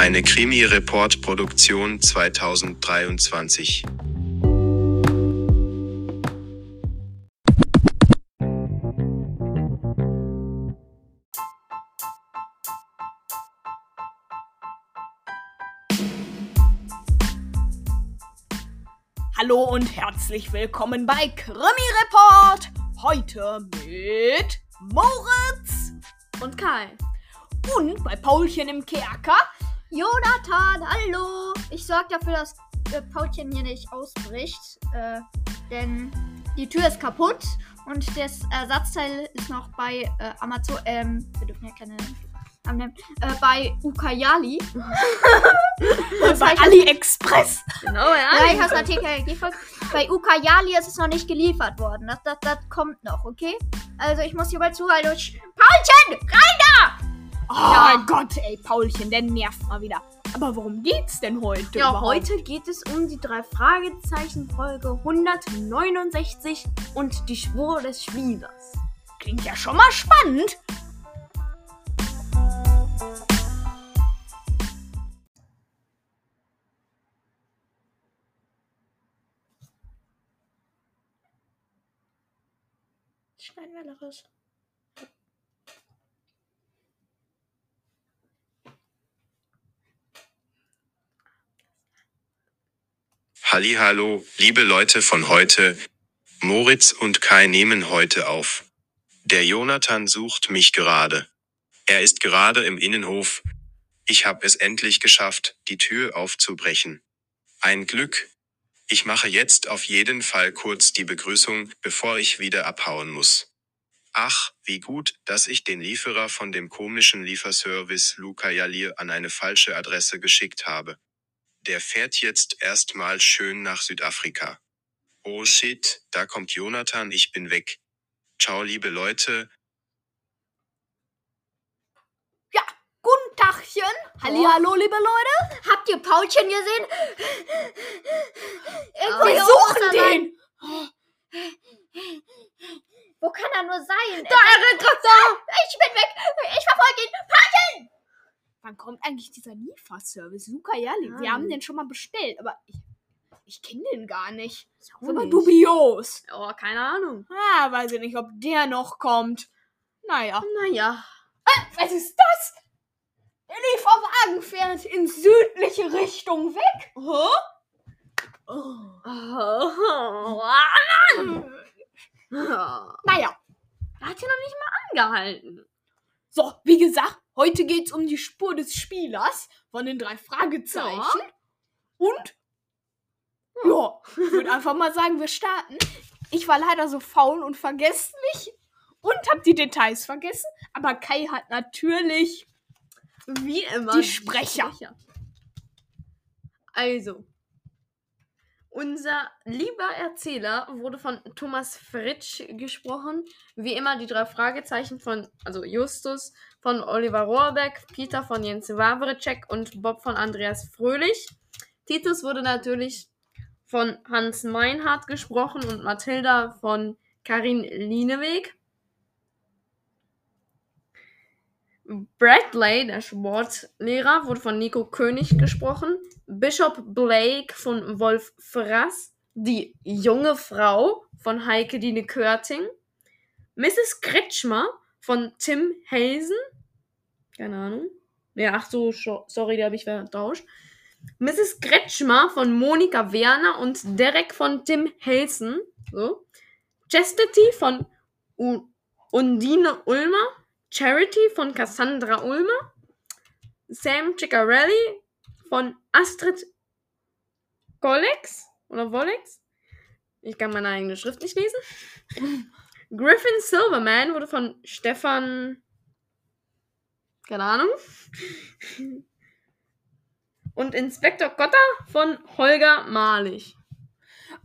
Eine Krimi-Report-Produktion 2023. Hallo und herzlich willkommen bei Krimi Report. Heute mit Moritz Und Kai. und bei Paulchen im Kerker. Jonathan, hallo! Ich sorge dafür, dass äh, Paulchen hier nicht ausbricht. Äh, denn die Tür ist kaputt und das Ersatzteil ist noch bei äh, Amazon. Ähm, wir dürfen ja keine Namen nennen. Äh, bei Ukayali. bei AliExpress. Genau, ja. Ja, ich habe gefolgt. Bei Ukayali ist es noch nicht geliefert worden. Das, das, das kommt noch, okay? Also ich muss hier mal zuhalten. Paulchen! Rein! Oh mein Gott, ey, Paulchen, der nervt mal wieder. Aber worum geht's denn heute? Ja, überhaupt? heute geht es um die drei Fragezeichen Folge 169 und die Spur des Spielers. Klingt ja schon mal spannend. Schneiden wir alles. Hallihallo, liebe Leute von heute. Moritz und Kai nehmen heute auf. Der Jonathan sucht mich gerade. Er ist gerade im Innenhof. Ich hab es endlich geschafft, die Tür aufzubrechen. Ein Glück. Ich mache jetzt auf jeden Fall kurz die Begrüßung, bevor ich wieder abhauen muss. Ach, wie gut, dass ich den Lieferer von dem komischen Lieferservice Luca Jalir an eine falsche Adresse geschickt habe. Der fährt jetzt erstmal schön nach Südafrika. Oh shit, da kommt Jonathan, ich bin weg. Ciao, liebe Leute. Guten Tagchen. Hallihallo, liebe Leute. Habt ihr Paulchen gesehen? Irgendwo Wir hier suchen den. Wo kann er nur sein? Da, er rennt grad da. Ich bin weg! Ich verfolge ihn! Wann kommt eigentlich dieser Lieferservice? Luca. Wir Ah. haben den schon mal bestellt, aber ich, ich kenne den gar nicht. Ist aber nicht. dubios. Oh, keine Ahnung. Ah, weiß ich nicht, ob der noch kommt. Naja. Naja. Was ist das? Der Lieferwagen fährt in südliche Richtung weg. Hä? Oh. Oh, Mann! Naja. Er hat ja noch nicht mal angehalten. So, wie gesagt, heute geht's um die Spur des Spielers von den drei Fragezeichen. Und ja, ich würde einfach mal sagen, wir starten. Ich war leider so faul und vergesslich und habe die Details vergessen. Aber Kai hat natürlich Wie immer. Die Sprecher. Also. Unser lieber Erzähler wurde von Thomas Fritsch gesprochen. Wie immer die drei Fragezeichen von, also Justus von Oliver Rohrbeck, Peter von Jens Wawrecek und Bob von Andreas Fröhlich. Titus wurde natürlich von Hans Meinhardt gesprochen und Mathilda von Karin Lieneweg. Bradley, der Sportlehrer, wurde von Nico König gesprochen. Bishop Blake von Wolf Frass. Die junge Frau von Heike Dine Körting. Mrs. Kretschmer von Tim Helsen. Keine Ahnung. Ja, ach so, sorry, die habe ich vertauscht. Mrs. Kretschmer von Monika Werner und Derek von Tim Helsen. So. Chastity von U Undine Ulmer. Charity von Cassandra Ulmer, Sam Ciccarelli von Astrid Kollex oder Wollex. Ich kann meine eigene Schrift nicht lesen. Griffin Silverman wurde von Stefan. Keine Ahnung. Und Inspektor Kotter von Holger Malich.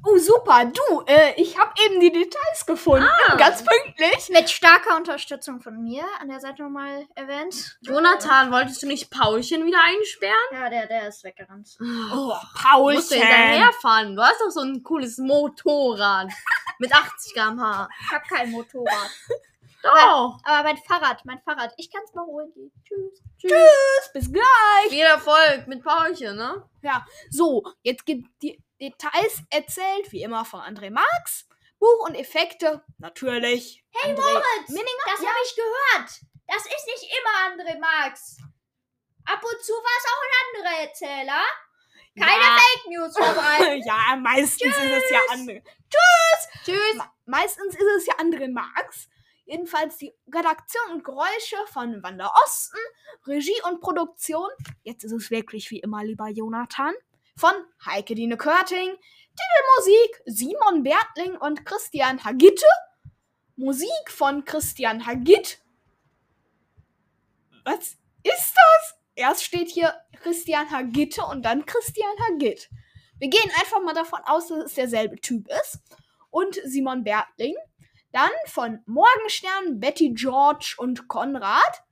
Oh, super. Du, äh, ich habe eben die Details gefunden. Ah. Ganz pünktlich. Mit starker Unterstützung von mir, an der Seite nochmal erwähnt. Jonathan, wolltest du nicht Paulchen wieder einsperren? Ja, der, der ist weggerannt. Oh, Musst du Paulchen. hinterherfahren. Du hast doch so ein cooles Motorrad. Mit 80 km/h. Ich hab kein Motorrad. Doch. Aber mein Fahrrad, mein Fahrrad. Ich kann es mal holen. gehen. Tschüss. Tschüss, bis gleich. Viel Erfolg mit Paulchen, ne? So, jetzt gibt die Details erzählt, wie immer von André Marx. Buch und Effekte, natürlich. Hey, André Moritz, Minninger? Das habe ich gehört. Das ist nicht immer André Marx. Ab und zu war es auch ein anderer Erzähler. Keine ja. Fake News verbreiten. ja, meistens ist es ja André. Tschüss. Meistens ist es ja André Marx. Jedenfalls die Redaktion und Geräusche von Wanda Osten, Regie und Produktion. Jetzt ist es wirklich wie immer, lieber Jonathan. Von Heike Dine Körting. Titelmusik Simon Bertling und Christian Hagitte. Musik von Christian Hagitt. Was ist das? Erst steht hier Christian Hagitte und dann Christian Hagitt. Wir gehen einfach mal davon aus, dass es derselbe Typ ist. Und Simon Bertling. Dann von Morgenstern, Betty George und Konrad.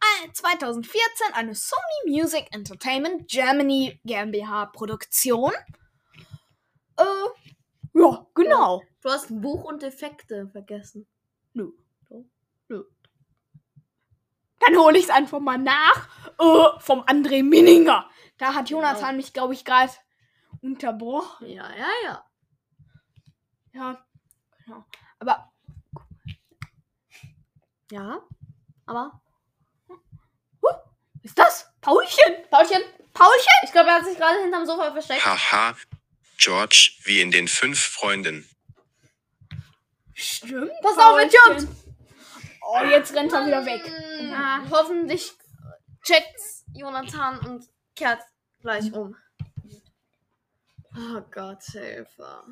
Äh, 2014 eine Sony Music Entertainment Germany GmbH Produktion. Äh, ja, genau. Du hast Buch und Effekte vergessen. Nö. Nö. Dann hole ich es einfach mal nach. Äh, vom André Minninger. Da hat Jonathan Genau. mich, glaube ich, gerade unterbrochen. Ja, ja, ja. Ja. Genau. Aber Ja. Aber. Ist das? Paulchen? Paulchen, Paulchen? ich glaube, er hat sich gerade hinterm Sofa versteckt. Haha. George, wie in den fünf Freunden. Stimmt. Pass auf, er Paulchen. Oh, jetzt rennt er wieder weg. Ah, hoffentlich checkt's Jonathan und kehrt gleich um. Oh Gott, Hilfe.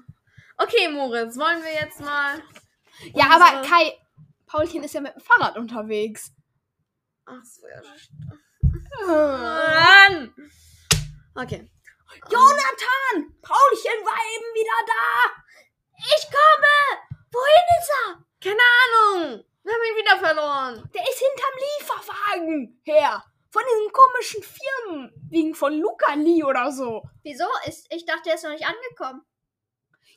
Okay, Moritz, wollen wir jetzt mal. Ja, aber Kai, Paulchen ist ja mit dem Fahrrad unterwegs. Ach so, ja. Äh. Mann! Okay. Jonathan! Paulchen war eben wieder da! Ich komme! Wohin ist er? Keine Ahnung. Wir haben ihn wieder verloren. Der ist hinterm Lieferwagen her. Von diesem komischen Firmenwegen von Luca Lee oder so. Wieso? Ist, ich dachte, er ist noch nicht angekommen.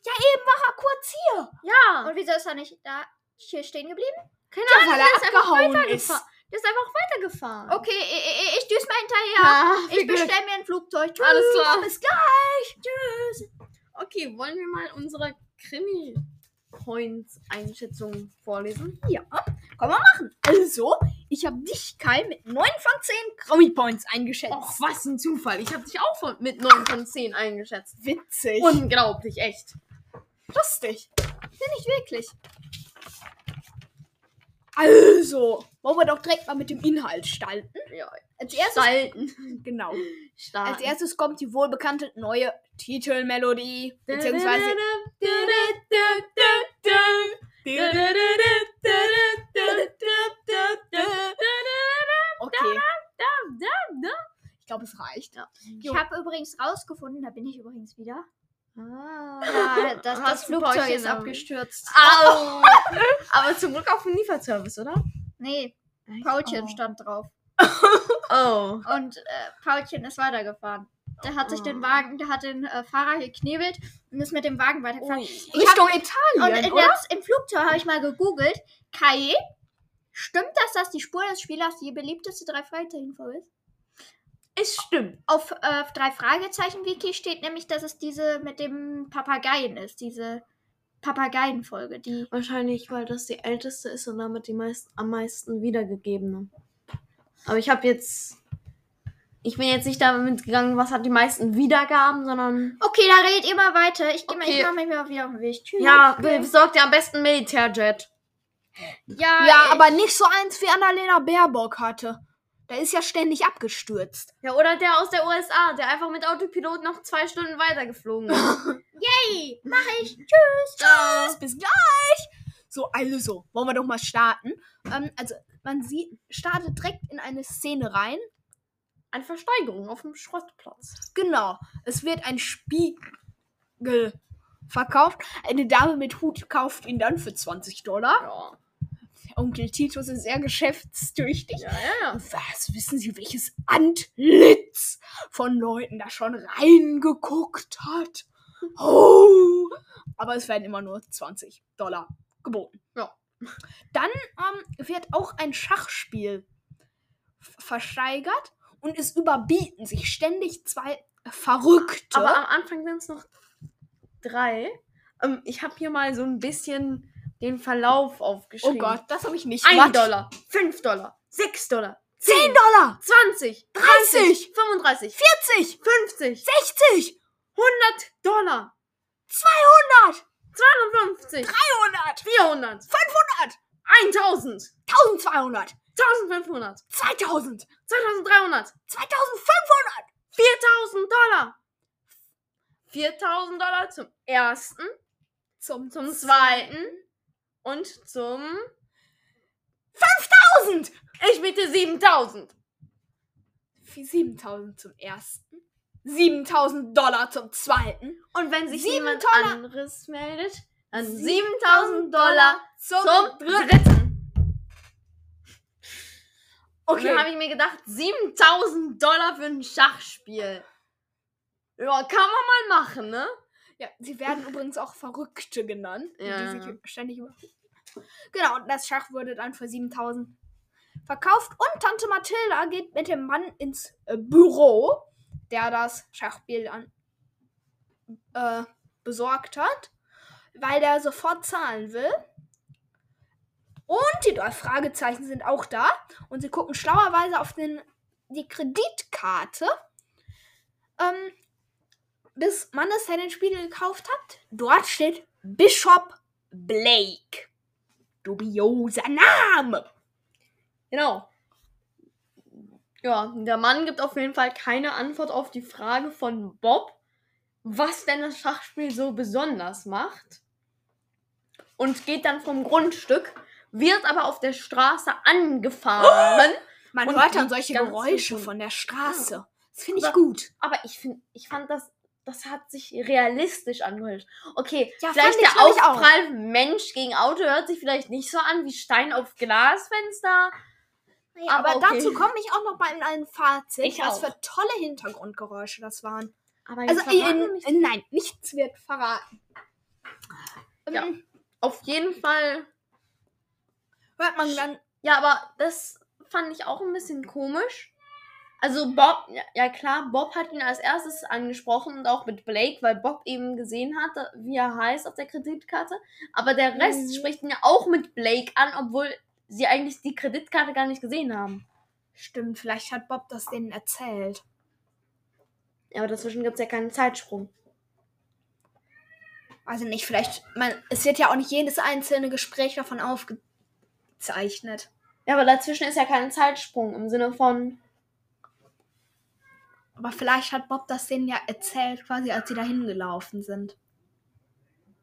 Ja, eben war er kurz hier. Ja. Und wieso ist er nicht da hier stehen geblieben? Keine Ahnung, weil er ist abgehauen weitergefahren. Der ist einfach weitergefahren. Okay, ich, ich, düse mal hinterher. Ah, ich bestelle mir ein Flugzeug. Tschüss. Alles klar. Bis gleich. Tschüss. Okay, wollen wir mal unsere Krimi-Points-Einschätzung vorlesen? Ja, können wir machen. Also, ich habe dich, Kai, mit 9 von 10 Krimi-Points eingeschätzt. Och, was ein Zufall. Ich habe dich auch von, mit 9 von 10 eingeschätzt. witzig. Unglaublich, echt. lustig. Finde ich wirklich. Also, wollen wir doch direkt mal mit dem Inhalt starten. Ja, Als erstes, Stalten. genau. Starten. Als erstes kommt die wohlbekannte neue Titelmelodie, beziehungsweise Okay, ich glaube, es reicht. Ich habe übrigens rausgefunden, da bin ich übrigens wieder. Ah. Das, das Hast du Flugzeug ist abgestürzt. Au! Aber zum Glück auf dem Lieferservice, oder? Nee, Paulchen Oh. stand drauf. Oh. Und äh, Paulchen ist weitergefahren. Der hat sich den Oh. Wagen, der hat den äh, Fahrer geknebelt und ist mit dem Wagen weitergefahren. Ui. Ich Richtung Und Italien, in oder? der, im Flugzeug habe ich mal gegoogelt. Kai, stimmt das, dass die Spur des Spielers die beliebteste drei Fragezeichen-Folge ist? Es stimmt. Auf äh, drei Fragezeichen-Wiki steht nämlich, dass es diese mit dem Papageien ist. Diese Papageien-Folge, die. Wahrscheinlich, weil das die älteste ist und damit die meist, am meisten wiedergegebene. Aber ich habe jetzt. Ich bin jetzt nicht damit gegangen, was hat die meisten Wiedergaben, sondern. Okay, da redet ihr mal weiter. Ich, Okay. ich mich mal wieder auf den Weg. Tschüss. Ja, besorgt ihr am besten Militärjet. ja, Ja, aber nicht so eins wie Annalena Baerbock hatte. Der ist ja ständig abgestürzt. Ja, oder der aus der USA, der einfach mit Autopilot noch zwei Stunden weitergeflogen ist. Yay, mach ich. Tschüss, bis gleich. So, also, wollen wir doch mal starten. Ähm, also, man sieht, startet direkt in eine Szene rein. Eine Versteigerung auf dem Schrottplatz. Genau, es wird ein Spiegel verkauft. Eine Dame mit Hut kauft ihn dann für 20 Dollar. Ja. Onkel Titus ist sehr geschäftstüchtig. Ja, ja. Was wissen Sie, welches Antlitz von Leuten da schon reingeguckt hat? Oh! Aber es werden immer nur 20 Dollar geboten. Ja. Dann ähm, wird auch ein Schachspiel versteigert und es überbieten sich ständig zwei Verrückte. Aber am Anfang sind es noch drei. Ähm, ich habe hier mal so ein bisschen den Verlauf oh aufgeschrieben. Gott, das habe ich nicht. 1 What? Dollar, 5 Dollar, 6 Dollar, 10 Dollar, 20, 30, 35, 40, 50, 60, 100 Dollar, 200, 250, 300, 400, 500, 1000, 1200, 1500, 2000, 2300, 2500, 4000 Dollar. 4000 Dollar zum ersten, zum, zum zweiten und zum. 1000. Ich bitte 7000. Für 7000 zum ersten, 7000 Dollar zum zweiten, Und wenn sich jemand Dollar- anderes meldet, dann 7000 Dollar zum, zum dritten. Und Okay. dann habe ich mir gedacht, 7000 Dollar für ein Schachspiel. Ja, kann man mal machen, ne? Ja, sie werden übrigens auch Verrückte genannt, Ja. die sich ständig über. Genau, und das Schach wurde dann für 7000 verkauft. Und Tante Mathilda geht mit dem Mann ins äh, Büro, der das Schachspiel dann äh, besorgt hat, weil der sofort zahlen will. Und die drei Fragezeichen sind auch da. Und sie gucken schlauerweise auf den, die Kreditkarte ähm, des Mannes, der den Spiegel gekauft hat. Dort steht Bishop Blake. Dubioser Name. Genau. Ja, der Mann gibt auf jeden Fall keine Antwort auf die Frage von Bob, was denn das Schachspiel so besonders macht. Und geht dann vom Grundstück, wird aber auf der Straße angefahren. Man hört dann solche Geräusche von der Straße. Das finde ich Aber- gut. Aber ich finde, ich fand das, das hat sich realistisch angehört. Okay, Ja, vielleicht der. Aufprall Mensch gegen Auto hört sich vielleicht nicht so an wie Stein auf Glasfenster. Ja, aber aber okay. dazu komme ich auch noch mal in ein Fazit, Ich was auch. für tolle Hintergrundgeräusche das waren. Aber Also, in, nicht in, nein, nichts wird verraten. Ja. Ähm, Auf jeden Fall Hört man dann Ja, aber das fand ich auch ein bisschen komisch. Also Bob, ja, klar, Bob hat ihn als erstes angesprochen und auch mit Blake, weil Bob eben gesehen hat, wie er heißt auf der Kreditkarte. Aber der Rest Mhm. spricht ihn ja auch mit Blake an, obwohl sie eigentlich die Kreditkarte gar nicht gesehen haben. Stimmt, vielleicht hat Bob das denen erzählt. Ja, aber dazwischen gibt es ja keinen Zeitsprung. Also nicht, vielleicht, man, es wird ja auch nicht jedes einzelne Gespräch davon aufgezeichnet. Ja, aber dazwischen ist ja kein Zeitsprung im Sinne von. Aber vielleicht hat Bob das denen ja erzählt, quasi als sie da hingelaufen sind.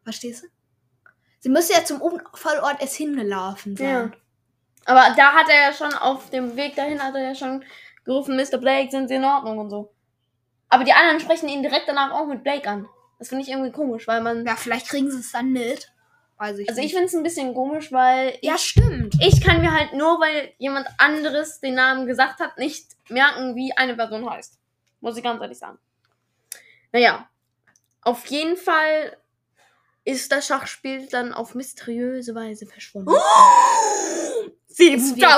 Verstehst du? Sie müssen ja zum Unfallort erst hingelaufen sein. Ja. Aber da hat er ja schon auf dem Weg dahin hat er ja schon gerufen, Mr. Blake, sind Sie in Ordnung und so. Aber die anderen sprechen ihn direkt danach auch mit Blake an. Das finde ich irgendwie komisch, weil man. Ja, vielleicht kriegen sie es dann mit. Weiß ich Also ich finde es ein bisschen komisch, weil Ja, ich, stimmt. ich kann mir halt nur, weil jemand anderes den Namen gesagt hat, nicht merken, wie eine Person heißt. Muss ich ganz ehrlich sagen. Naja, auf jeden Fall ist das Schachspiel dann auf mysteriöse Weise verschwunden.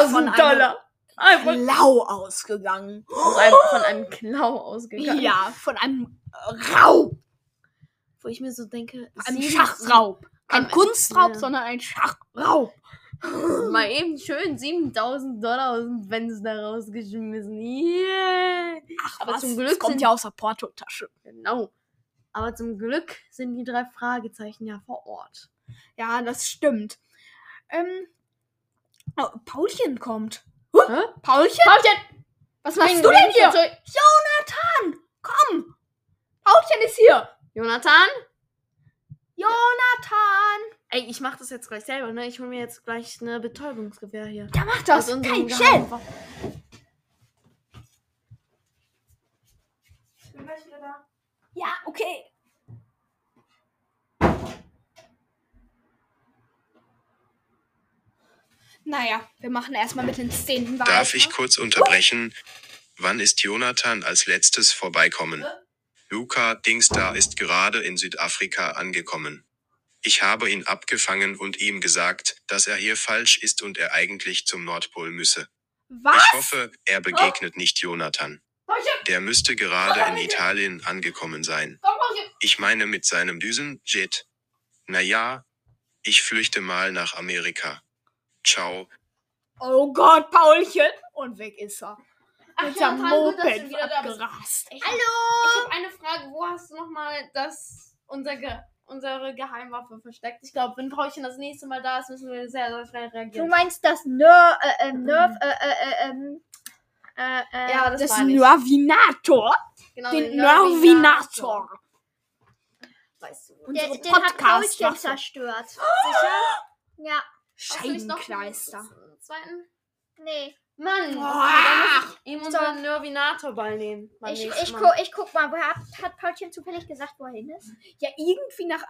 Von einem Dollar! Einfach Klau ausgegangen. aus einem, von einem Klau ausgegangen. Ja, von einem Raub. Wo ich mir so denke, sieben- Schachraub. Kein Kunstraub, ja. sondern ein Schachraub. Mal eben schön 7000 Dollar aus dem Fenster rausgeschmissen. Yeah. Ach, Aber was? zum Glück das kommt sind- ja aus der Portotasche. Genau. Aber zum Glück sind die drei Fragezeichen ja vor Ort. Ja, das stimmt. Ähm, oh, Paulchen kommt. Hä? Paulchen? Paulchen! Was machst du denn hier? Jonathan, komm. Paulchen ist hier. Jonathan? Jonathan. Ey, ich mach das jetzt gleich selber, ne? Ich hol mir jetzt gleich eine Betäubungsgewehr hier. Ja, mach das. Aus unserem Hey, schnell. Ich bin gleich wieder da. Ja, okay. Naja, wir machen erstmal mit den Szenen weiter. Darf ich kurz unterbrechen? Wann ist Jonathan als letztes vorbeikommen? Luca Dingsda ist gerade in Südafrika angekommen. Ich habe ihn abgefangen und ihm gesagt, dass er hier falsch ist und er eigentlich zum Nordpol müsse. Was? Ich hoffe, er begegnet nicht Jonathan. Der müsste gerade in Italien angekommen sein. Ich meine mit seinem Düsenjet. Na ja, ich flüchte mal nach Amerika. Ciao. Oh Gott, Paulchen. Und weg ist er. Ach Mit ja, seinem total gut, dass du Moped bist. abgerast. Ich, Hallo! Ich habe eine Frage. Wo hast du nochmal das, unser Ge unsere Geheimwaffe versteckt? Ich glaube, wenn Paulchen das nächste Mal da ist, müssen wir sehr, sehr schnell Du reagieren. meinst das Nerf, äh, äh, Nerf, äh, äh, äh, ähm, äh, äh, Ja, das Das. Nervinator. Genau, Den Nervinator. Weißt du. Unsere den, den hat Podcast-Waffe. Paulchen zerstört. Sicher? Ja, du Scheibenkleister. Zweiten? nee. Mann, Boah. muss ich ihm unseren Nervinator-Ball nehmen. Ich, ich, Mal. gu, ich guck mal, hat, hat Paulchen zufällig gesagt, wohin ist? Ja, irgendwie nach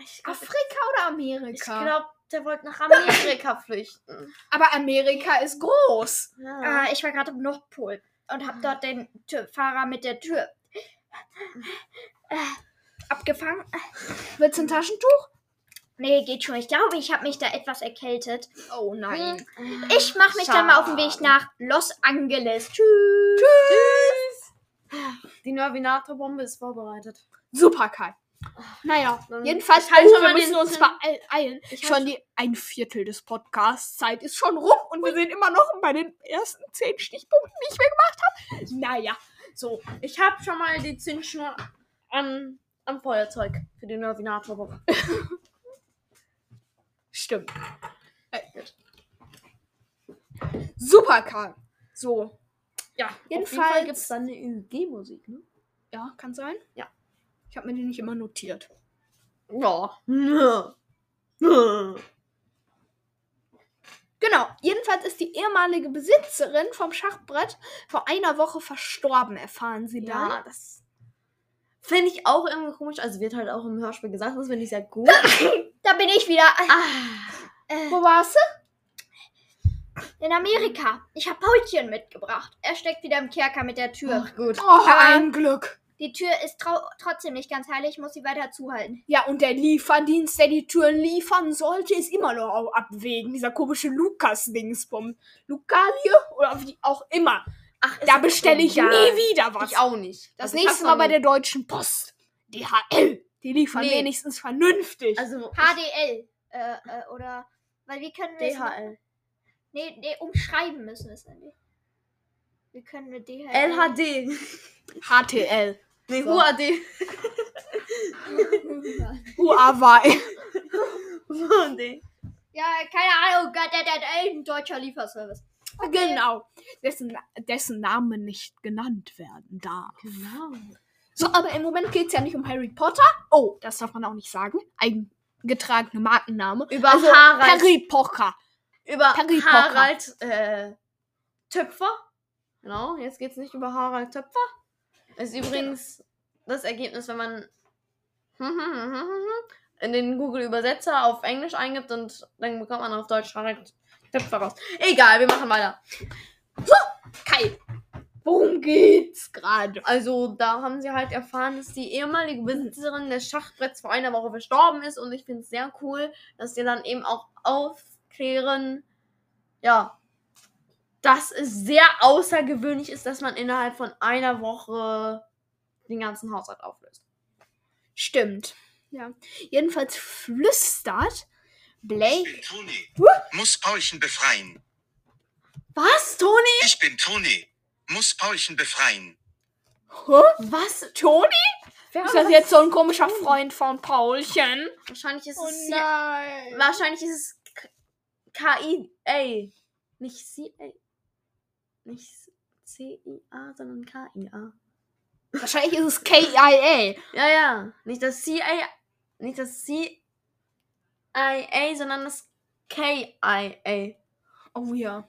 Ich glaub, Afrika oder Ich Amerika? glaube, der wollte nach Amerika flüchten. Aber Amerika ist groß. Ja. Äh, ich war gerade im Nordpol und habe dort den Tür Fahrer mit der Tür äh, abgefangen. Willst du ein Taschentuch? Nee, geht schon. Ich glaube, ich habe mich da etwas erkältet. Oh nein. Ich mache mich dann mal auf den Weg nach Los Angeles. Tschüss. Tschüss. Die Nervinator-Bombe ist vorbereitet. Super, Kai. Naja, Dann- jedenfalls, ich halt oh, schon wir mal müssen uns beeilen. Ich Schon halt- die ein Viertel des Podcasts Zeit ist schon rum und wir sind immer noch bei den ersten zehn Stichpunkten, die ich mir gemacht habe. Naja, so. Ich habe schon mal die Zündschnur am, am Feuerzeug für die Nervinator-Bombe. Stimmt. Äh, gut. Super, Kai. So. Ja, Jedenfalls- gibt es dann eine UG-Musik, ne? Ja, kann sein? Ja. Ich habe mir die nicht immer notiert. Ja. Genau. Jedenfalls ist die ehemalige Besitzerin vom Schachbrett vor einer Woche verstorben, erfahren sie dann. Ja, das finde ich auch irgendwie komisch. Also wird halt auch im Hörspiel gesagt, das finde ich sehr gut. Da bin ich wieder. ah, Äh, Wo warst du? in Amerika. Ich habe Paulchen mitgebracht. Er steckt wieder im Kerker mit der Tür. ach gut. Oh, ein Glück. Die Tür ist trotzdem nicht ganz heilig. Ich muss sie weiter zuhalten. Ja, und der Lieferdienst, der die Tür liefern sollte, ist immer noch abwägen. Dieser komische Lukas-Dingsbum. Lucalie oder wie auch immer. Ach, Da bestelle ich nie wieder was. Ich auch nicht. Das ich nächste Mal bei der Deutschen Post. DHL. Die liefern Nee. wenigstens vernünftig. Also HDL. Äh, äh, oder. Weil können wir es. DHL. Nee, nee, umschreiben müssen wir es dann. Wie können wir DHL. LHD. HTL. Nee, So. UAD. Huawei. Ja, keine Ahnung. Gott, der, der, der, ein deutscher Lieferservice. Genau. Dessen, dessen Name nicht genannt werden darf. Genau. So, aber im Moment geht es ja nicht um Harry Potter. Oh, das darf man auch nicht sagen. Eingetragene Markenname. Über Also Harald. Harry Potter. über Harry. Harald äh, Töpfer. Genau, jetzt geht's nicht über Harald Töpfer. Ist übrigens das Ergebnis, wenn man in den Google-Übersetzer auf Englisch eingibt und dann bekommt man auf Deutsch Harald Töpfer raus. Egal, wir machen weiter. Kai. Worum geht's gerade? Also, da haben sie halt erfahren, dass die ehemalige Besitzerin des Schachbretts vor einer Woche verstorben ist und ich finde es sehr cool, dass die dann eben auch aufklären, ja, dass es sehr außergewöhnlich ist, dass man innerhalb von einer Woche den ganzen Haushalt auflöst. Stimmt. Ja. Jedenfalls flüstert Ich Blake. bin Toni. Muss Paulchen befreien. Was, Toni? Ich bin Toni. Muss Paulchen befreien. Hä? Was? Toni? Wer Ist das jetzt so ein komischer Freund von Paulchen? Wahrscheinlich ist Oh es nein. Wahrscheinlich ist es KIA. Nicht CA. Nicht C-I-A, sondern K-I-A. Wahrscheinlich ist es KIA. Ja, ja. Nicht das CA. Nicht das CIA, sondern das KIA. Oh ja.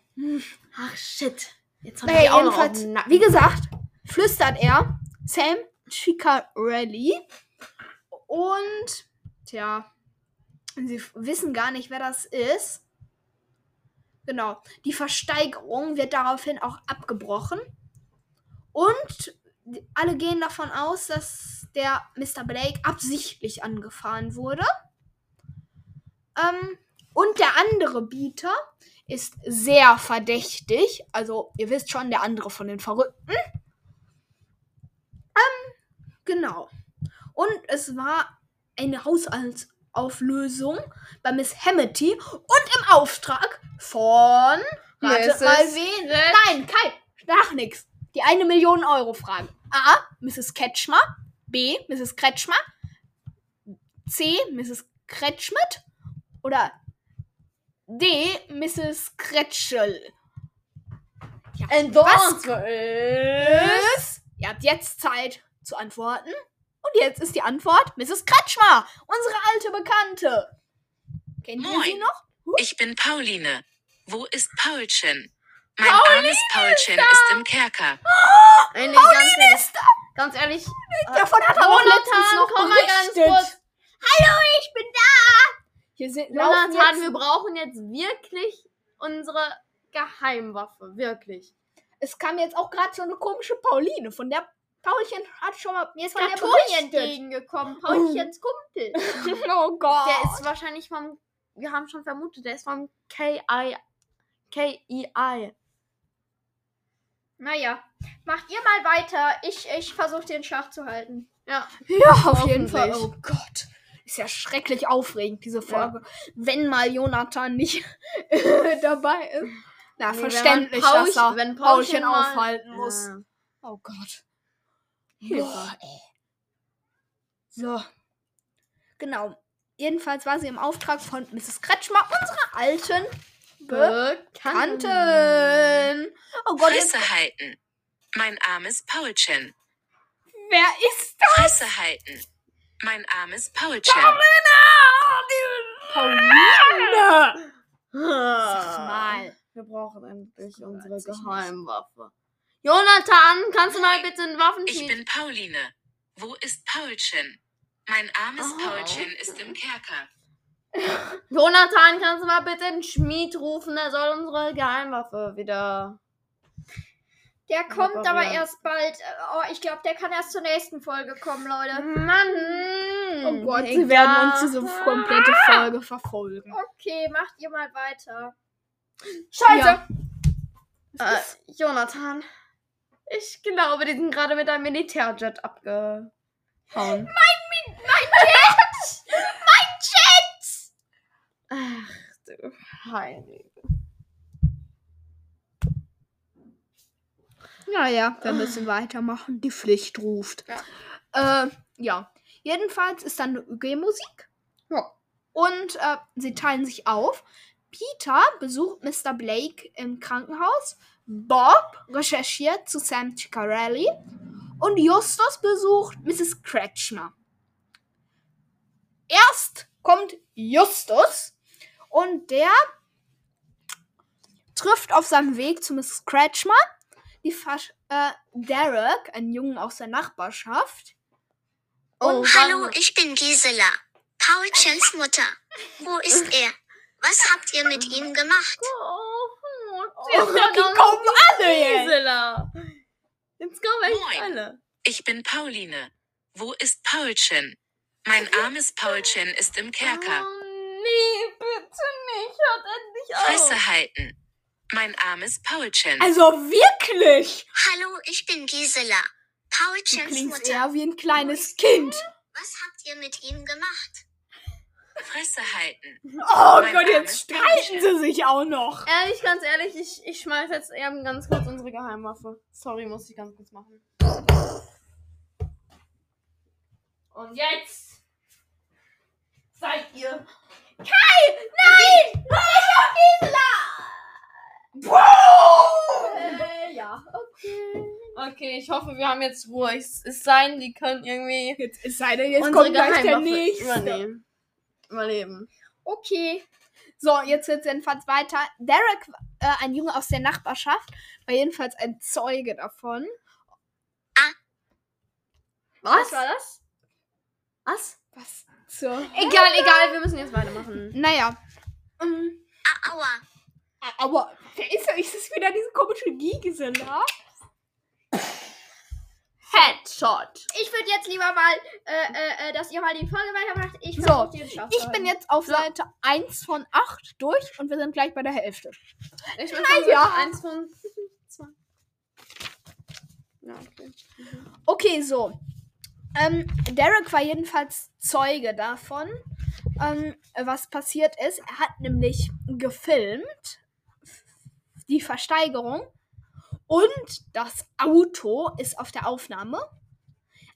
Ach shit. Jetzt hab Naja, ich auch noch auf wie gesagt, flüstert er Sam Ciccarelli und tja, sie wissen gar nicht, wer das ist. Genau, die Versteigerung wird daraufhin auch abgebrochen und alle gehen davon aus, dass der Mr. Blake absichtlich angefahren wurde. Ähm, und der andere Bieter ist sehr verdächtig. Also, ihr wisst schon, der andere von den Verrückten. Ähm, genau. Und es war eine Haushaltsauflösung bei Miss Hamilton und im Auftrag von. Ratet mal wen? Nein, kein. Nach nix. Die eine Million Euro Frage. A. Mrs. Ketschmer. B. Mrs. Kretschmer. C. Mrs. Kretschmidt. Oder D. Mrs. Kretschel. And the answer Ist. Ihr habt jetzt Zeit zu antworten. Und jetzt ist die Antwort Mrs. Kretschmer, unsere alte Bekannte. Kennt ihr sie noch? Ich bin Pauline. Wo ist Paulchen? Mein armes Paulchen ist im Kerker. Ey, nee, ganz ehrlich, ganz ehrlich, Davon hat er auch letztens noch komm mal ganz berichtet. kurz. Hallo, ich bin da. Hier sind Jonathan, jetzt, wir brauchen jetzt wirklich unsere Geheimwaffe. Wirklich. Es kam jetzt auch gerade so eine komische Pauline. Von der Paulchen hat schon mal Mir ist von gerade der entgegengekommen. Paulchens Kumpel. Oh Gott. Der ist wahrscheinlich vom, wir haben schon vermutet, der ist vom KI, KEI. Naja, macht ihr mal weiter. Ich, ich versuche den Schach zu halten. Ja. Ja, auf jeden Fall. Oh Gott. Ist ja schrecklich aufregend, diese Folge. Wenn mal Jonathan nicht dabei ist. Na, Nee, wenn verständlich, man dass er wenn Paulchen Paulchen mal- aufhalten muss. Ja. Oh Gott. Hilfe. Boah, ey. So. Genau. Jedenfalls war sie im Auftrag von Mrs. Kretschmer, unserer alten Bekannten. Bekannten. Oh Gott, jetzt, Fresse halten. Mein armes Paulchen. wer ist das? Fresse halten. Mein armes Paulchen. Pauline! Sag mal. Wir brauchen endlich unsere. Geheimwaffe. Jonathan, kannst du mal bitte einen Ich Waffenschmied... bin Pauline. Wo ist Paulchen? Mein armes Oh. Paulchen ist im Kerker. Jonathan, kannst du mal bitte einen Schmied rufen? Der soll unsere Geheimwaffe wieder... Der kommt Reparieren. aber erst bald. Oh, ich glaube, der kann erst zur nächsten Folge kommen, Leute. Mann! Oh Gott, sie Egal. werden uns diese komplette Folge verfolgen. Okay, macht ihr mal weiter. Scheiße! Äh, Jonathan, ich glaube, die sind gerade mit einem Militärjet abgehauen. Mein, mein Jet! Mein Jet! Ach du Heilige. Naja, wir müssen weitermachen. Die Pflicht ruft. Ja. Äh, ja. Jedenfalls ist dann eine ÖG-Musik. Ja. Und äh, sie teilen sich auf. Peter besucht Mr. Blake im Krankenhaus. Bob recherchiert zu Sam Ciccarelli. Und Justus besucht Mrs. Kretschmer. Erst kommt Justus und der trifft auf seinem Weg zu Mrs. Kretschmer die Fasch äh, Derek, einen Jungen aus der Nachbarschaft. Oh, Hallo, ich bin Gisela. Paulchens Mutter. Wo ist er? Was habt ihr mit ihm gemacht? Oh, Jetzt kommen alle. Gisela. Jetzt kommen echt Moin. alle. Ich bin Pauline. Wo ist Paulchen? Mein armes Paulchen ist im Kerker. Oh, nee, bitte nicht. Hört endlich auf. Fresse halten. Mein armes Paulchen. Also wirklich. Hallo, ich bin Gisela. Du Paulchens klingst Mutter. eher wie ein kleines Kind. Was habt ihr mit ihm gemacht? Fresse halten. Oh Mein Gott, jetzt streiten Paulchen. sie sich auch noch. Ehrlich, ganz ehrlich, ich, ich schmeiß jetzt eben ganz kurz unsere Geheimwaffe. Sorry, muss ich ganz kurz machen. Und jetzt seid ihr. Äh, ja. Okay, ich hoffe, wir haben jetzt Ruhe. Es ist sein, die können irgendwie Jetzt ist sei denn, jetzt unsere kommt gleich der Geheimwaffe nächste. übernehmen. Überleben. Okay. So, jetzt wird jedenfalls weiter. Derek, äh, ein Junge aus der Nachbarschaft, war jedenfalls ein Zeuge davon. Was? war das? Was? Was zur... Egal, egal, wir müssen jetzt weitermachen. Naja. Ähm, Ah, aua. Aber wer ist das? Ist das wieder diese komische Gisela? Headshot. Ich würde jetzt lieber mal, äh, äh, äh, dass ihr mal die Folge weitermacht. Ich So, Ich bin jetzt auf Seite 1 von 8 durch und wir sind gleich bei der Hälfte. Ich bin ja. ja. eins von zwei. Ja, okay. Okay, so. Ähm, Derek war jedenfalls Zeuge davon, ähm, was passiert ist. Er hat nämlich gefilmt die Versteigerung und das Auto ist auf der Aufnahme.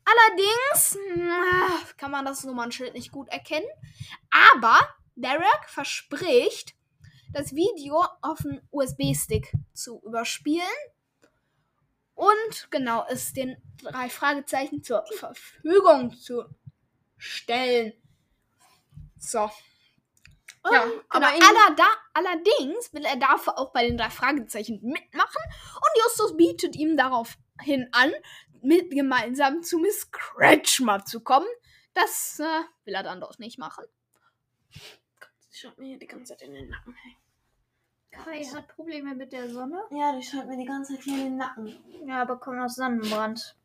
Allerdings na, kann man das Nummernschild nicht gut erkennen. Aber Derek verspricht, das Video auf einen USB-Stick zu überspielen und genau es den drei Fragezeichen zur Verfügung zu stellen. So. Ja, Und aber genau, allada, allerdings will er dafür auch bei den drei Fragezeichen mitmachen und Justus bietet ihm daraufhin an, mit gemeinsam zu Miss Kretschmer zu kommen. Das äh, will er dann doch nicht machen. Die schaut mir hier die ganze Zeit in den Nacken. Hey. Kai hat Probleme mit der Sonne. Ja, die schaut mir die ganze Zeit hier in den Nacken. Ja, bekommt noch Sonnenbrand.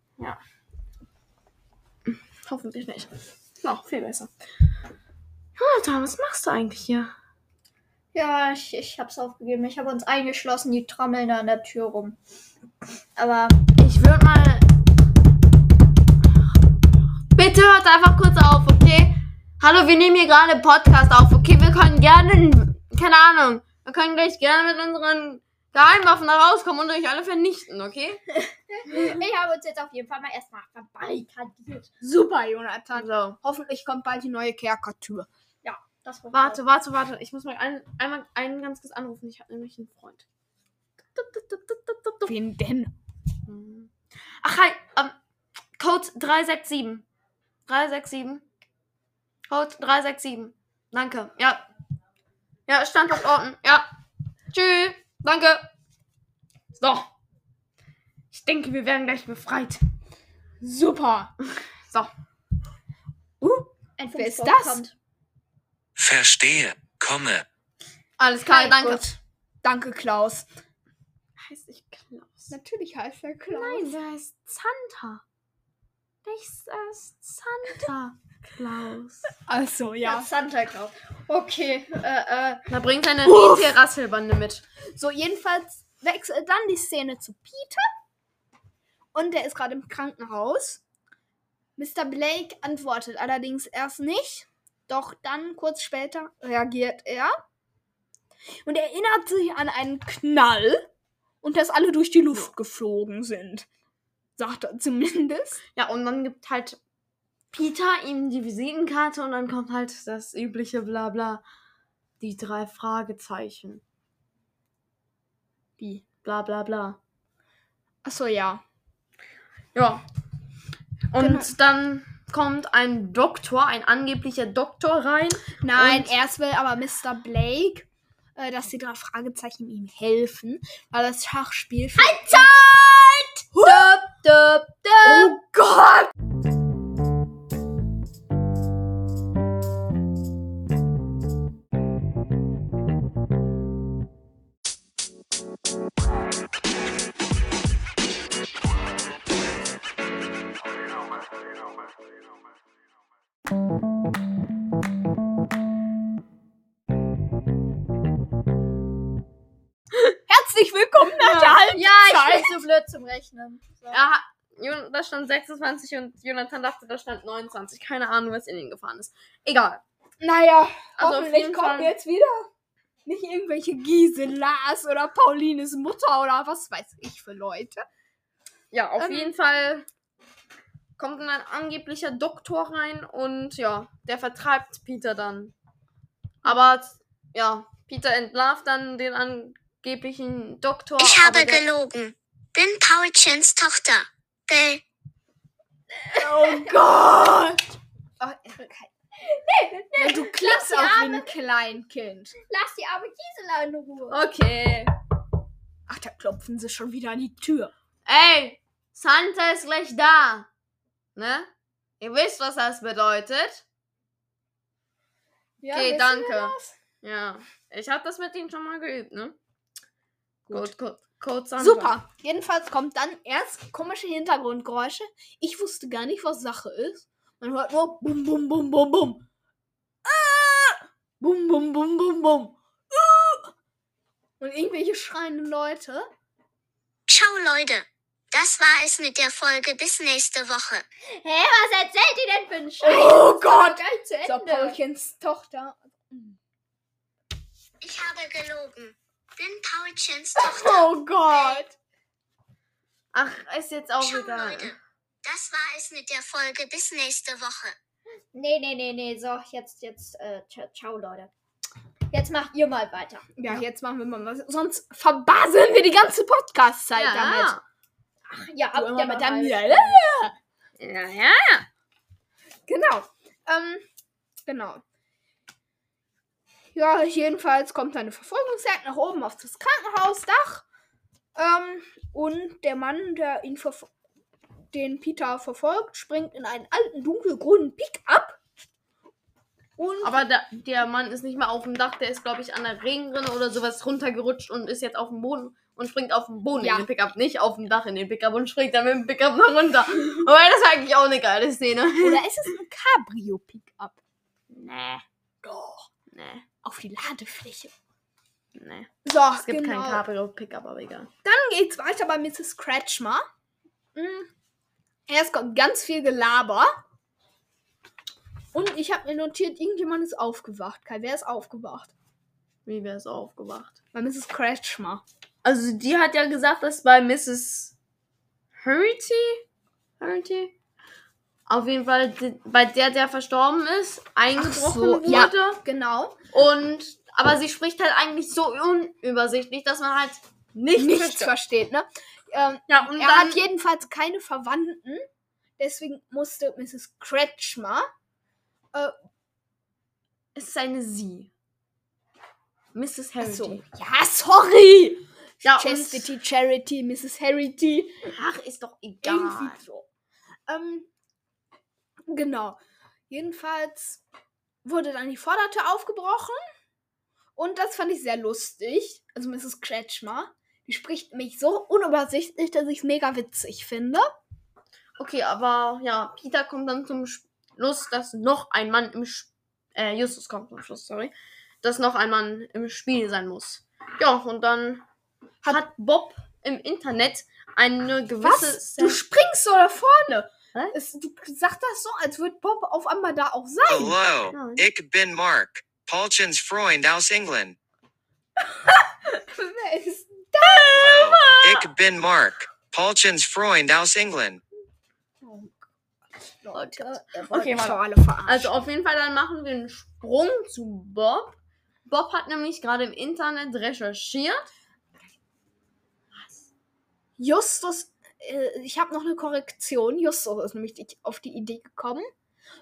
Hoffentlich nicht. Noch viel besser. Alter, was machst du eigentlich hier? Ja, ich, ich hab's aufgegeben. Ich habe uns eingeschlossen, die trommeln da an der Tür rum. Aber Ich würde mal. Bitte hört einfach kurz auf, okay? Hallo, wir nehmen hier gerade einen Podcast auf, okay? Wir können gerne, keine Ahnung, wir können gleich gerne mit unseren Geheimwaffen da rauskommen und euch alle vernichten, okay? ich habe uns jetzt auf jeden Fall mal erstmal verbarrikadiert. Super, Jonathan. So. Hoffentlich kommt bald die neue Kerkertür. Warte, warte, warte. Ich muss mal ein, einmal einen ganz kurz anrufen. Ich habe nämlich einen Freund. Wen denn? Ach, hi. Ähm, Code 367. 367. Code 367. Danke. Ja. Ja, Standort orten. Ja. Tschüss. Danke. So. Ich denke, wir werden gleich befreit. Super. So. Ein Wer ist das? kommt. Verstehe, komme. Alles klar, Hi, danke. Gut. Danke, Klaus. Heißt ich Klaus? Natürlich heißt er Klaus. Nein, der heißt Santa. Der ist erst Santa Klaus. Also, Ja, ja. Santa Claus. Okay, äh, äh. Da bringt seine Uff. Rentier-Rasselbande mit. So, jedenfalls wechselt dann die Szene zu Peter. Und der ist gerade im Krankenhaus. Mr. Blake antwortet allerdings erst nicht. Doch dann, kurz später, reagiert er. Und erinnert sich an einen Knall. Und dass alle durch die Luft geflogen sind. Sagt er zumindest. Ja, und dann gibt halt Peter ihm die Visitenkarte und dann kommt halt das übliche Blabla. Die drei Fragezeichen. Wie? Bla bla bla. Achso, ja. Ja. Und Genau. dann kommt ein Doktor, ein angeblicher Doktor rein. Nein, erst will aber Mr. Blake, äh, dass die drei Fragezeichen ihm helfen, weil das Schachspiel. Halt Zeit! Döp, döp, döp. Oh Gott! Blöd zum Rechnen. So. Ja, da stand 26 und Jonathan dachte, da stand 29. Keine Ahnung, was in ihn gefahren ist. Egal. Naja, Also auf hoffentlich jeden kommen Fall- jetzt wieder nicht irgendwelche Giselas oder Paulines Mutter oder was weiß ich für Leute. Ja, auf Ähm. jeden Fall kommt dann ein angeblicher Doktor rein und ja, der vertreibt Peter dann. Aber ja, Peter entlarvt dann den angeblichen Doktor. Ich habe der- gelogen. Bin Paulchens Tochter. Bell. Oh Gott! Oh, Wenn du lass klingst die auch wie Arme. ein Kleinkind. Lass die arme Gisela in Ruhe. Okay. Ach, da klopfen sie schon wieder an die Tür. Ey, Santa ist gleich da. Ne? Ihr wisst, was das bedeutet. Ja, Okay, danke. wir das? Ja, ich habe das mit ihm schon mal geübt, ne? Gut, gut. Code Sandra. Super. Jedenfalls kommt dann erst komische Hintergrundgeräusche. Ich wusste gar nicht, was Sache ist. Man hört nur bum bum bum bum bum. Ah! Bum bum bum bum bum. Ah! Und irgendwelche schreienden Leute. Ciao Leute. Das war es mit der Folge bis nächste Woche. Hä, was erzählt ihr denn für einen Scheiß? Oh Gott! Geil zu So, Ende. Paulchens Tochter. Ich habe gelogen. Bin Paulchens Tochter. Oh Gott! Ach, ist jetzt auch Ciao egal. Leute. Das war es mit der Folge bis nächste Woche. Nee, nee, nee, nee. So, jetzt, jetzt, äh, ciao, Leute. Jetzt macht ihr mal weiter. Ja, jetzt machen wir mal was. Sonst verbaseln wir die ganze Podcast-Zeit damit. Ja, Ja, Du habt immer ihr mit halt. Ja, ja, ja. Genau. Ähm, genau. Ja, jedenfalls kommt eine Verfolgungsjagd nach oben auf das Krankenhausdach. Ähm, und der Mann, der ihn den Peter verfolgt, springt in einen alten dunkelgrünen Pickup. Und Aber der, der Mann ist nicht mehr auf dem Dach, der ist, glaube ich, an der Regenrinne oder sowas runtergerutscht und ist jetzt auf dem Boden und springt auf dem Boden Ja. in den Pickup, nicht auf dem Dach in den Pickup und springt dann mit dem Pickup noch runter. Aber das war eigentlich auch eine geile Szene. oder ist es ein Cabrio-Pickup? Nee, Doch. nee, Auf die Ladefläche. nee. So, Es gibt genau. kein Cabrio-Pickup, aber egal. Dann geht's weiter bei Mrs. Kretschmer. Erst kommt ganz viel Gelaber. Und ich habe mir notiert, irgendjemand ist aufgewacht. Kai, wer ist aufgewacht? Wie wäre es aufgewacht? Bei Mrs. Kretschmer. Also, die hat ja gesagt, dass bei Mrs. Hurity? Hurity? Auf jeden Fall, bei der, der verstorben ist, eingebrochen so, wurde. ja. Genau. Und, aber sie spricht halt eigentlich so unübersichtlich, dass man halt nichts, Nichts versteht. ne? Ähm, Ja, und er dann, hat jedenfalls keine Verwandten. Deswegen musste Mrs. Kretschmer. Äh, es ist eine Sie. Mrs. Harity. achso. Ja, sorry! Ja, Chastity, Charity, Mrs. Harity. ach, ist doch egal. Irgendwie so. Ähm, genau. Jedenfalls wurde dann die Vordertür aufgebrochen. Und das fand ich sehr lustig. Also Mrs. Kretschmer. Die spricht mich so unübersichtlich, dass ich es mega witzig finde. Okay, aber ja, Peter kommt dann zum Schluss, dass noch ein Mann im Sch äh, Justus kommt zum Schluss, sorry, dass noch ein Mann im Spiel sein muss. Ja, und dann hat, Bob im Internet eine gewisse Was? Du springst so da vorne. Hä? Es, du sagst das so, als würde Bob auf einmal da auch sein. Hallo, Nein. ik ben Mark, Paulchens Freund aus England. Wer ist Hallo, ik ben Mark, Paulchens Freund aus England. Leute? Okay, mal. Also auf jeden Fall, dann machen wir einen Sprung zu Bob. Bob hat nämlich gerade im Internet recherchiert. Justus, äh, ich habe noch eine Korrektion. Justus ist nämlich nicht auf die Idee gekommen,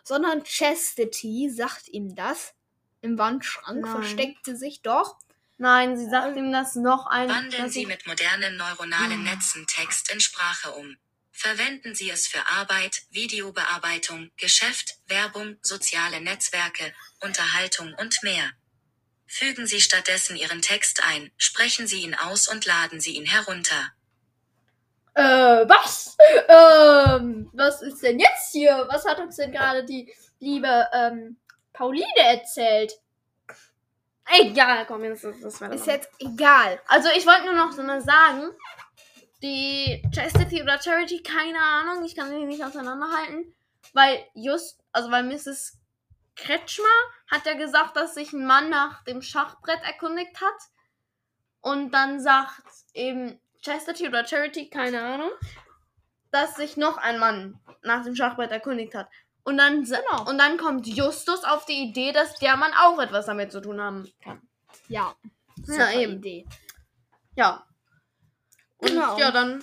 sondern Chastity sagt ihm das. Im Wandschrank Nein. versteckt sie sich doch. Nein, sie sagt ihm das noch ein. Wandeln Sie mit modernen neuronalen Ah. Netzen Text in Sprache um. Verwenden Sie es für Arbeit, Videobearbeitung, Geschäft, Werbung, soziale Netzwerke, Unterhaltung und mehr. Fügen Sie stattdessen Ihren Text ein, sprechen Sie ihn aus und laden Sie ihn herunter. Äh, was? Ähm, was ist denn jetzt hier? Was hat uns denn gerade die liebe, ähm, Pauline erzählt? Egal, komm, jetzt ist das. Ist jetzt egal. Also ich wollte nur noch so mal sagen, die Chastity oder Charity, keine Ahnung, ich kann sie nicht auseinanderhalten, weil just, also weil Mrs. Kretschmer hat ja gesagt, dass sich ein Mann nach dem Schachbrett erkundigt hat und dann sagt eben Chastity oder Charity, keine Ahnung, dass sich noch ein Mann nach dem Schachbrett erkundigt hat. Und dann, Genau. und dann kommt Justus auf die Idee, dass der Mann auch etwas damit zu tun haben kann. Ja. Ja, Super eben. Idee. Ja. Und Genau. ja, dann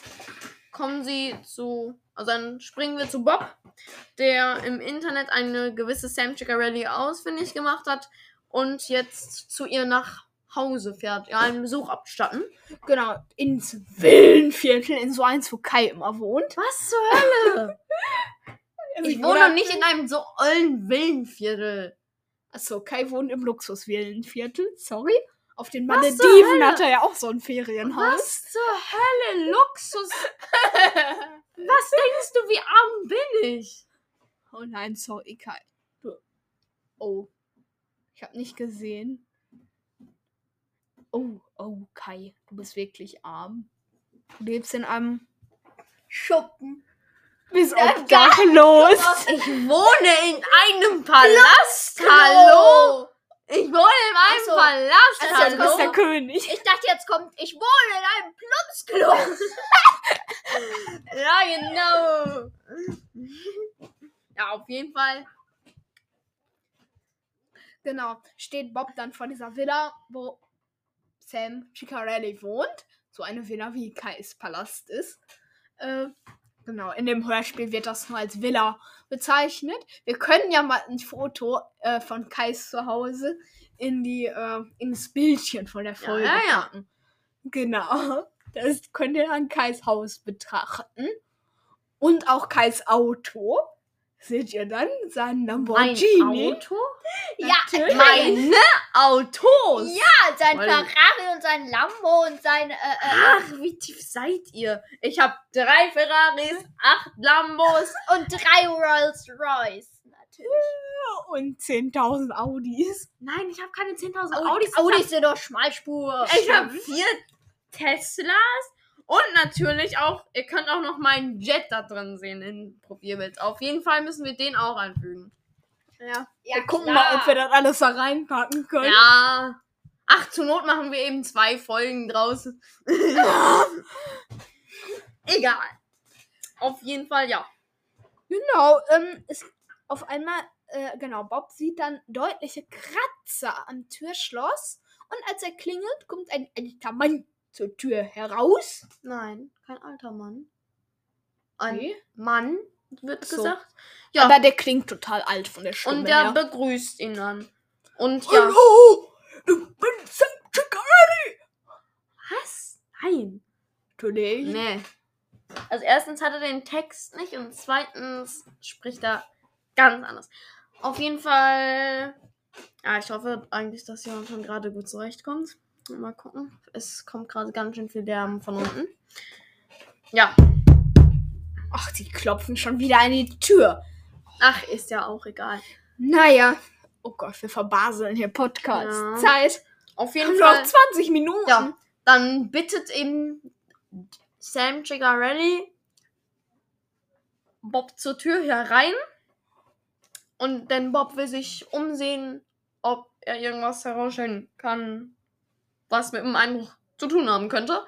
kommen sie zu, also dann springen wir zu Bob, der im Internet eine gewisse Sam Ciccarelli ausfindig gemacht hat und jetzt zu ihr nach Hause fährt, ihr einen Besuch abstatten. Genau. Ins Villenviertel, in so eins, wo Kai immer wohnt. Was zur Hölle? Also ich wohne doch nicht in einem so ollen Villenviertel. Achso, Kai wohnt im Luxusvillenviertel. Sorry. Auf den Malediven hat er ja auch so ein Ferienhaus. Was zur Hölle? Luxus. Was denkst du, wie arm bin ich? Oh nein, sorry, Kai. Du. Oh. Ich habe nicht gesehen. Oh, oh, Kai. Du bist wirklich arm. Du lebst in einem Schuppen. bist obdachlos. Ich wohne in einem Palast. Hallo? Ich wohne in einem so. Palast. Also, Du Hallo? bist der König. Ich dachte, jetzt kommt, ich wohne in einem Plumpsklo. Ja, genau. Ja, auf jeden Fall. Genau. Steht Bob dann vor dieser Villa, wo Sam Ciccarelli wohnt. So eine Villa wie Kais Palast ist. Äh, genau, in dem Hörspiel wird das nur als Villa bezeichnet. Wir können ja mal ein Foto äh, von Kais Zuhause in die äh, ins Bildchen von der Folge ja, ja. packen. Genau. Das könnt ihr an Kais Haus betrachten. Und auch Kais Auto. Seht ihr dann sein Mein Lamborghini? Auto? Ja, Meine Autos. ja, sein Weil- Ferrari und sein Lambo und sein, äh, äh, Ach, wie tief seid ihr? Ich habe drei Ferraris, acht Lambos. und drei Rolls Royce. Natürlich. Und 10.000 Audis. Nein, ich habe keine 10.000 Audis, Audis. Audis sind doch Schmalspur. Ich habe vier Teslas und natürlich auch, ihr könnt auch noch meinen Jet da drin sehen im Profilbild. Auf jeden Fall müssen wir den auch einfügen. Ja. Ja, wir gucken klar. mal, ob wir das alles da reinpacken können. Ja. Ach, zur Not machen wir eben zwei Folgen draus. Egal. Auf jeden Fall, ja. Genau. Ähm, ist auf einmal, äh, genau, Bob sieht dann deutliche Kratzer am Türschloss. Und als er klingelt, kommt ein älter Mann zur Tür heraus. Nein, kein alter Mann. Ein Nee. Mann, wird So. gesagt. Ja, Aber der klingt total alt von der Stimme und der her. begrüßt ihn dann. Und ja. Hallo, ich bin Sam Ciccarelli. Was? Nein. Natürlich. Nee. Also erstens hat er den Text nicht und zweitens spricht er ganz anders. Auf jeden Fall. Ja, ich hoffe eigentlich, dass Jonathan gerade gut zurechtkommt. Mal gucken. Es kommt gerade ganz schön viel Lärm von unten. Ja. Ach, die klopfen schon wieder an die Tür. Ach, ist ja auch egal. Naja. Oh Gott, wir verbaseln hier Ja. Podcast-Zeit. Auf jeden Fall. noch 20 Minuten. Ja. Dann bittet eben Sam Cigarelli Bob zur Tür herein. Und denn Bob will sich umsehen, ob er irgendwas herausstellen kann, was mit dem Einbruch zu tun haben könnte.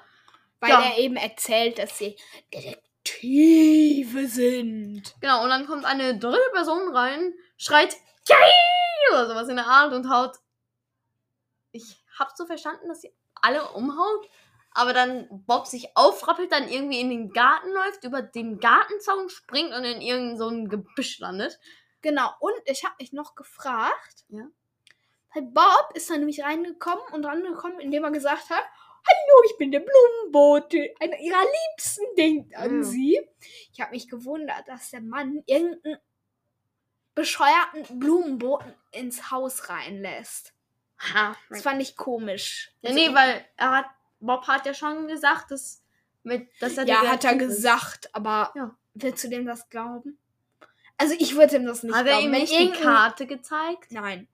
Weil Ja. er eben erzählt, dass sie Detektive sind. Genau, und dann kommt eine dritte Person rein, schreit Yay! oder sowas in der Art und haut. Ich hab so verstanden, dass sie alle umhaut, aber dann Bob sich aufrappelt, dann irgendwie in den Garten läuft, über den Gartenzaun springt und in irgendein so ein Gebüsch landet. Genau, und ich habe mich noch gefragt. Ja. Bob ist dann nämlich reingekommen und rangekommen, indem er gesagt hat, Hallo, ich bin der Blumenbote. Einer ihrer Liebsten denkt an Ja. sie. Ich habe mich gewundert, dass der Mann irgendeinen bescheuerten Blumenboten ins Haus reinlässt. Ha, Das fand ich komisch. ja, Also nee, weil er hat, Bob hat ja schon gesagt, dass, mit, dass er Ja, hat er ist. gesagt, aber Ja. willst du dem das glauben? Also ich würde ihm das nicht Hat er glauben. ihm Wenn nicht die Karte gezeigt? Nein.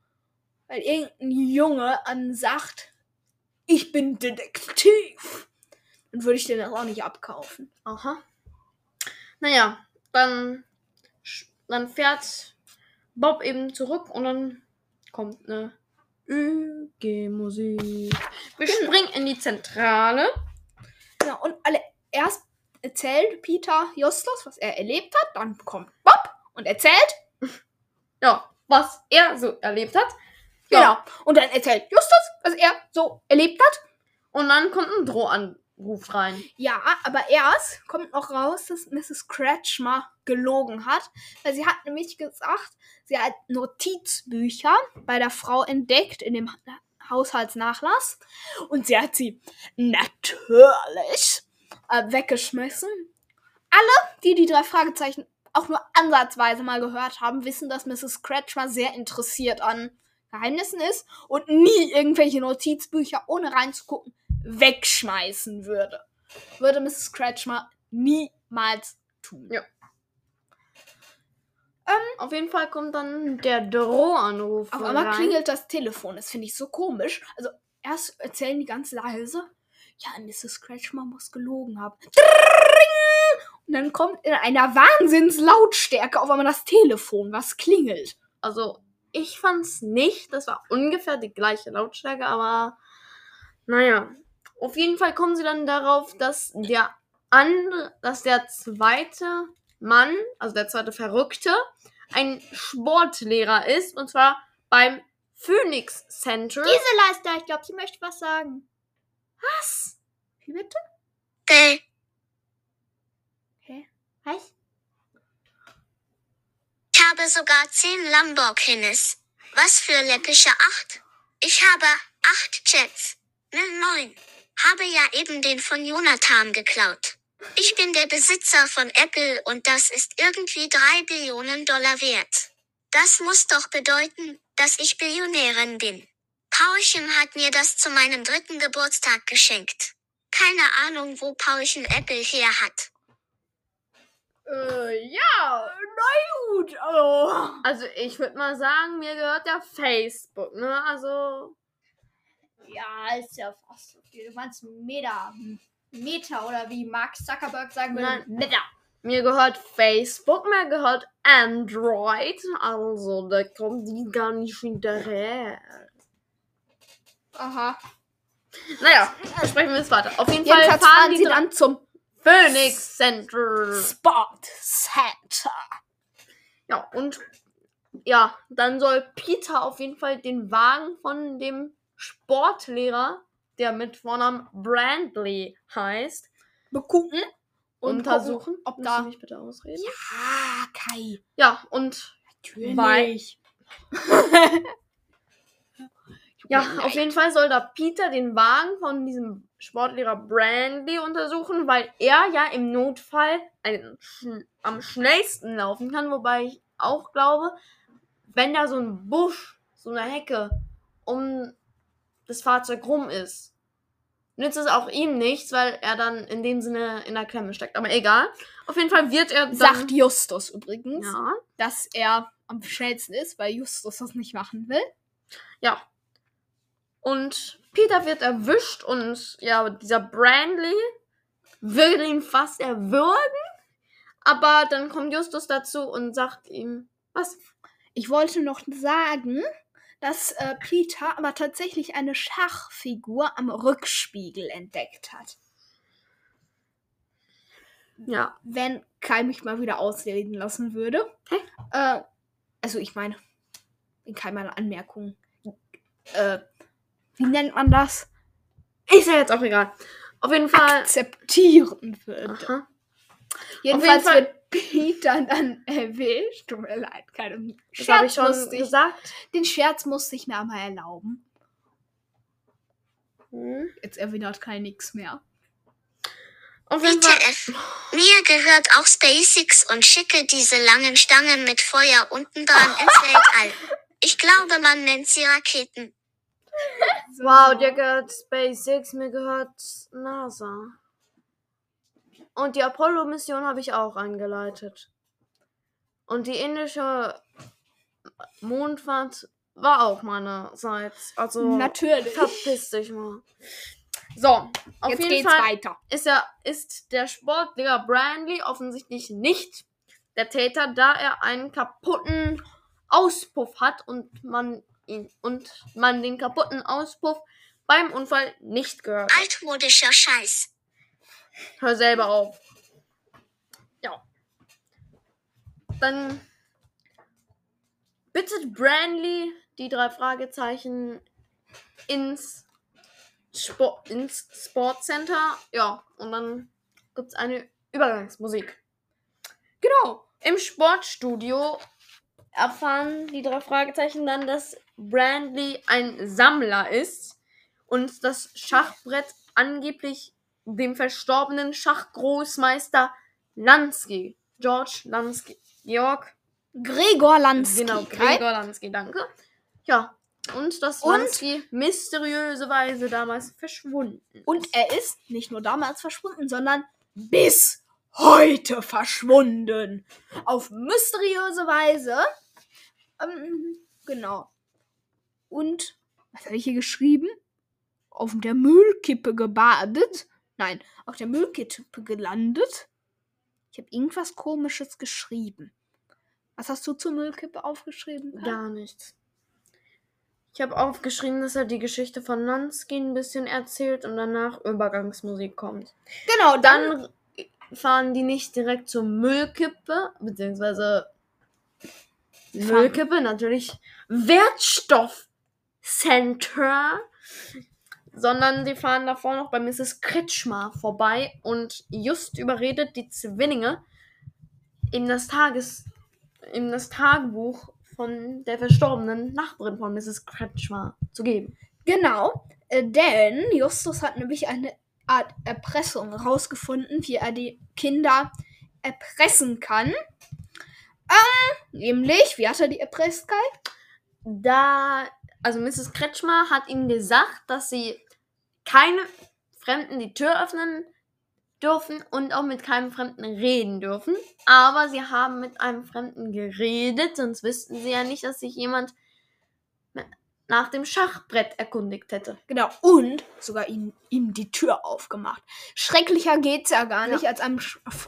Weil irgendein Junge an sagt, ich bin Detektiv. Dann würde ich den auch nicht abkaufen. Aha. Naja, dann, dann fährt Bob eben zurück und dann kommt eine ÖG-Musik. Wir springen in die Zentrale. Genau, und alle erst erzählt Peter Justus, was er erlebt hat. Dann kommt Bob und erzählt. Ja, was er so erlebt hat. Genau. Ja. Und dann erzählt Justus, was er so erlebt hat. Und dann kommt ein Drohanruf rein. Ja, aber erst kommt noch raus, dass Mrs. Kretschmer gelogen hat. Weil sie hat nämlich gesagt, sie hat Notizbücher bei der Frau entdeckt in dem Haushaltsnachlass. Und sie hat sie natürlich äh, weggeschmissen. Alle, die die drei Fragezeichen auch nur ansatzweise mal gehört haben, wissen, dass Mrs. Kretschmer sehr interessiert an Geheimnissen ist und nie irgendwelche Notizbücher ohne reinzugucken wegschmeißen würde. Würde Mrs. Kretschmer niemals tun. Ja. Auf jeden Fall kommt dann der Drohanruf. Auf einmal rein. klingelt das Telefon. Das finde ich so komisch. Also erst erzählen die ganz leise. Ja, Mrs. Kretschmer muss gelogen haben. Und dann kommt in einer Wahnsinnslautstärke auf einmal das Telefon, was klingelt. Also, ich fand's nicht. Das war ungefähr die gleiche Lautstärke, aber naja. Auf jeden Fall kommen sie dann darauf, dass der andere, dass der zweite Mann, also der zweite Verrückte, ein Sportlehrer ist, und zwar beim Phoenix Center. Diese Leister, ich glaube, sie möchte was sagen. Was? Wie bitte? Äh, Was? Ich habe sogar zehn Lamborghinis. Was für läppische acht? Ich habe acht Jets. Ne, neun. Habe ja eben den von Jonathan geklaut. Ich bin der Besitzer von Apple und das ist irgendwie drei Billionen Dollar wert. Das muss doch bedeuten, dass ich Billionärin bin. Paulchen hat mir das zu meinem dritten Geburtstag geschenkt. Keine Ahnung, wo Paulchen Apple her hat. Äh, ja. Gut, oh. Also, ich würde mal sagen, mir gehört ja Facebook, ne? Also, Ja, ist ja fast. Du meinst Meta. Meta oder wie Mark Zuckerberg sagen würde. Nein. Meta. mir gehört Facebook, mir gehört Android. Also, da kommen die gar nicht hinterher. Aha. Naja, sprechen wir jetzt weiter. Auf jeden Fall fahren fahren die sie dann zum Phoenix Center. Sport Center. Ja, und ja, dann soll Peter auf jeden Fall den Wagen von dem Sportlehrer, der mit Vornamen Brandley heißt, Begucken und untersuchen. gucken, ob Müssen da. Sie mich bitte ausreden? Ah, Kai. Ja, und Natürlich. ja, auf jeden Fall soll da Peter den Wagen von diesem Sportlehrer Brandley untersuchen, weil er ja im Notfall ein, sch am schnellsten laufen kann, wobei ich auch glaube, wenn da so ein Busch, so eine Hecke um das Fahrzeug rum ist, nützt es auch ihm nichts, weil er dann in dem Sinne in der Klemme steckt. Aber egal. Auf jeden Fall wird er dann, Sagt Justus übrigens, ja, dass er am schnellsten ist, weil Justus das nicht machen will. Ja. Und Peter wird erwischt und ja, dieser Brandley will ihn fast erwürgen. Aber dann kommt Justus dazu und sagt ihm, was? Ich wollte noch sagen, dass äh, Peter aber tatsächlich eine Schachfigur am Rückspiegel entdeckt hat. Ja. Wenn Kai mich mal wieder ausreden lassen würde. Hä? Äh, also ich meine, in Kai meine Anmerkungen. Äh, wie nennt man das? Ist ja jetzt auch egal. Auf jeden Fall. Akzeptieren würde. Aha. Jedenfalls Fall- wird Peter dann erwischt. Tut mir leid, keine Das habe ich schon ich, gesagt. Den Scherz musste ich mir einmal erlauben. Hm. Jetzt erwidert Kai nichts mehr. Auf jeden Fall. WTF. Mir gehört auch SpaceX und schicke diese langen Stangen mit Feuer unten dran ins Weltall. Ich glaube, man nennt sie Raketen. Wow, dir gehört SpaceX, mir gehört NASA. Und die Apollo-Mission habe ich auch eingeleitet. Und die indische Mondfahrt war auch meinerseits. Also Natürlich. verpiss dich mal. So, auf Jetzt jeden geht's Fall weiter. ist, er, ist der Sportlehrer Brandley offensichtlich nicht der Täter, da er einen kaputten Auspuff hat und man ihn und man den kaputten Auspuff beim Unfall nicht gehört. hat. Altmodischer Scheiß. Hör selber auf. Ja. Dann bittet Brandley die drei Fragezeichen ins, Sport, ins Sportcenter. Ja, und dann gibt es eine Übergangsmusik. Genau. Im Sportstudio erfahren die drei Fragezeichen dann, dass Brandley ein Sammler ist und das Schachbrett angeblich dem verstorbenen Schachgroßmeister Lansky, George Lansky, Georg, Gregor Lansky. genau? Gregor Lansky, danke. Ja, Und das Und- Lansky mysteriöse Weise damals verschwunden. Und er ist nicht nur damals verschwunden, sondern bis heute verschwunden. Auf mysteriöse Weise. Ähm, genau. Und was habe ich hier geschrieben? Auf der Müllkippe gebadet. Nein, auf der Müllkippe gelandet. Ich habe irgendwas Komisches geschrieben. Was hast du zur Müllkippe aufgeschrieben? Kai? Gar nichts. Ich habe aufgeschrieben, dass er die Geschichte von Lansky ein bisschen erzählt und danach Übergangsmusik kommt. Genau, dann. Dann fahren die nicht direkt zur Müllkippe, beziehungsweise Müllkippe natürlich Wertstoffcenter, sondern die fahren davor noch bei Mrs. Kretschmer vorbei und just überredet die Zwillinge, in das Tages, in das Tagebuch von der verstorbenen Nachbarin von Mrs. Kretschmer zu geben. Genau, äh, denn Justus hat nämlich eine Art Erpressung rausgefunden, wie er die Kinder erpressen kann. Ähm, nämlich, wie hat er die erpresst, Kai? da, also Mrs. Kretschmer hat ihnen gesagt, dass sie keine Fremden die Tür öffnen dürfen und auch mit keinem Fremden reden dürfen. Aber sie haben mit einem Fremden geredet, sonst wüssten sie ja nicht, dass sich jemand nach dem Schachbrett erkundigt hätte. Genau, und sogar ihm, ihm die Tür aufgemacht. Schrecklicher geht's ja gar Ja. nicht, als einem,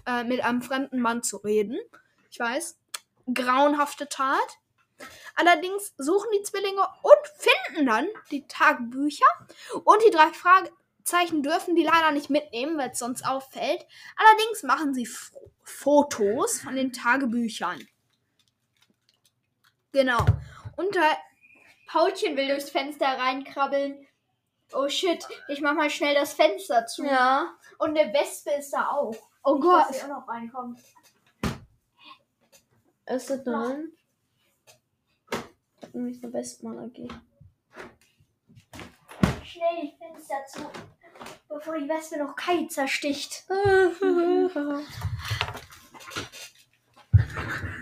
äh, mit einem fremden Mann zu reden. Ich weiß, grauenhafte Tat. Allerdings suchen die Zwillinge und finden dann die Tagebücher. Und die drei Fragezeichen dürfen die leider nicht mitnehmen, weil es sonst auffällt. Allerdings machen sie F Fotos von den Tagebüchern. Genau. Und da Paulchen will durchs Fenster reinkrabbeln. Oh shit, ich mach mal schnell das Fenster zu. Ja. Und eine Wespe ist da auch. Oh Gott. Dass sie auch noch reinkommt. Ist das drin? Nämlich eine Westmalergie. Schnell die Fenster zu, bevor die Wespe noch Kai zersticht.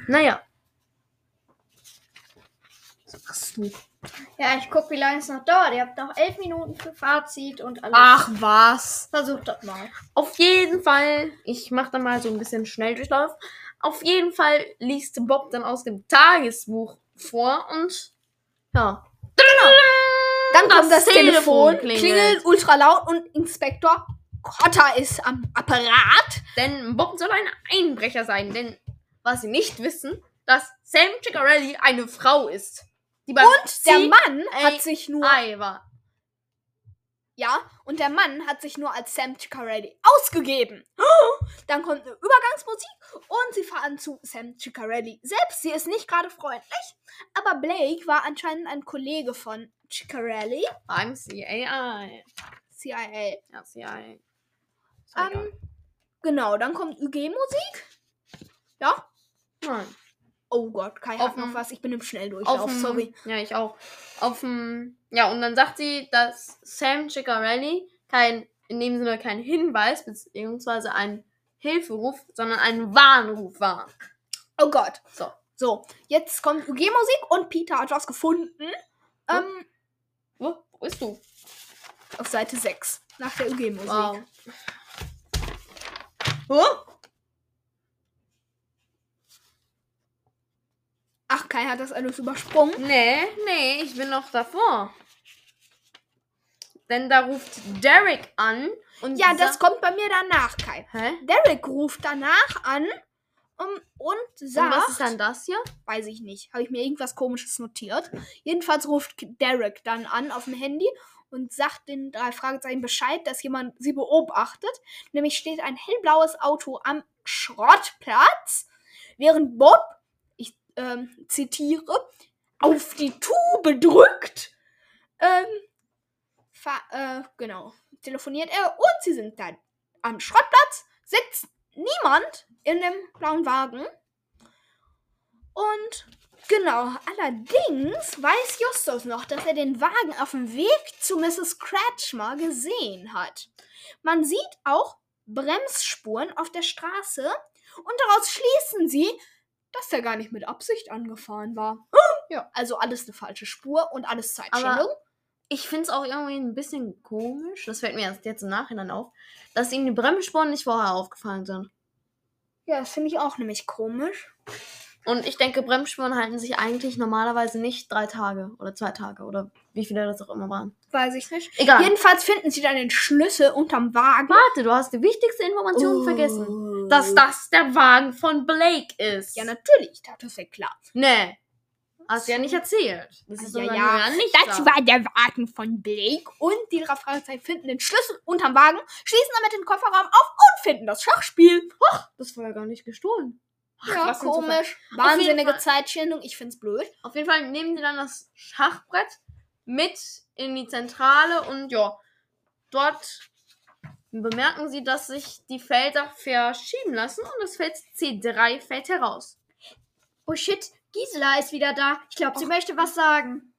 naja. Was machst du? Ja, ich guck, wie lange es noch dauert. Ihr habt noch elf Minuten für Fazit und alles. Ach was. Versucht das mal. Auf jeden Fall, ich mache da mal so ein bisschen Schnelldurchlauf. Auf jeden Fall liest Bob dann aus dem Tagesbuch vor und ja. Dann kommt das Telefon, klingelt. klingelt ultra laut und Inspektor Cotter ist am Apparat. Denn Bob soll ein Einbrecher sein, denn was sie nicht wissen, dass Sam Ciccarelli eine Frau ist. Und der Mann hat sich nur war. Ja, und der Mann hat sich nur als Sam Ciccarelli ausgegeben. Dann kommt eine Übergangsmusik und sie fahren zu Sam Ciccarelli. Selbst sie ist nicht gerade freundlich, aber Blake war anscheinend ein Kollege von Ciccarelli, Beim CIA. CIA. Ja, CIA. Ähm, genau, dann kommt UG-Musik. Ja? Nein. Oh Gott, Kai Auf hat noch was. Ich bin im Schnelldurchlauf, sorry. Ja, ich auch. Auf dem, ja, und dann sagt sie, dass Sam Ciccarelli kein, in dem Sinne kein Hinweis, beziehungsweise ein Hilferuf, sondern ein Warnruf war. Oh Gott. So. So, jetzt kommt UG-Musik und Peter hat was gefunden. Ähm, Wo, wo bist du? auf Seite 6. Nach der UG-Musik. Wow. Ach, Kai hat das alles übersprungen. Nee, nee, ich bin noch davor. Denn da ruft Derek an und Ja, das kommt bei mir danach, Kai. Hä? Derek ruft danach an um, und Und sagt, was ist dann das hier? weiß ich nicht, habe ich mir irgendwas komisches notiert. Jedenfalls ruft Derek dann an auf dem Handy und sagt den drei Fragezeichen Bescheid, dass jemand sie beobachtet. Nämlich steht ein hellblaues Auto am Schrottplatz, während Bob, ich ähm, zitiere, auf die Tube drückt. Ähm, fa- äh, genau, telefoniert er und sie sind dann am Schrottplatz, sitzt niemand in dem blauen Wagen. Und genau, allerdings weiß Justus noch, dass er den Wagen auf dem Weg zu Mrs. Kretschmer gesehen hat. Man sieht auch Bremsspuren auf der Straße und daraus schließen sie, dass der gar nicht mit Absicht angefahren war. Ja, also alles eine falsche Spur und alles Aber Zeitschändung. Ich finde es auch irgendwie ein bisschen komisch, das fällt mir erst jetzt im Nachhinein auf, dass ihnen die Bremsspuren nicht vorher aufgefallen sind. Ja, das finde ich auch nämlich komisch. Und ich denke, Bremsspuren halten sich eigentlich normalerweise nicht drei Tage oder zwei Tage oder wie viele das auch immer waren. Weiß ich nicht. Egal. Jedenfalls finden sie dann den Schlüssel unterm Wagen. Warte, du hast die wichtigste Information vergessen. Dass das der Wagen von Blake ist. Ja, natürlich, das ist ja klar. Nee. Hast du ja nicht erzählt. Das ist Ja, ja, nicht Das da. war der Wagen von Blake und die drei Fragezeichen finden den Schlüssel unterm Wagen, schließen damit den Kofferraum auf und finden das Schachspiel. Das war ja gar nicht gestohlen. Ach, Ja, komisch. Wahnsinnige Zeitschändung. Ich find's blöd. Auf jeden Fall nehmen die dann das Schachbrett mit in die Zentrale und ja, dort bemerken sie, dass sich die Felder verschieben lassen und das Feld C3 fällt heraus. Oh shit, Gisela ist wieder da. Ich glaube, sie möchte was sagen.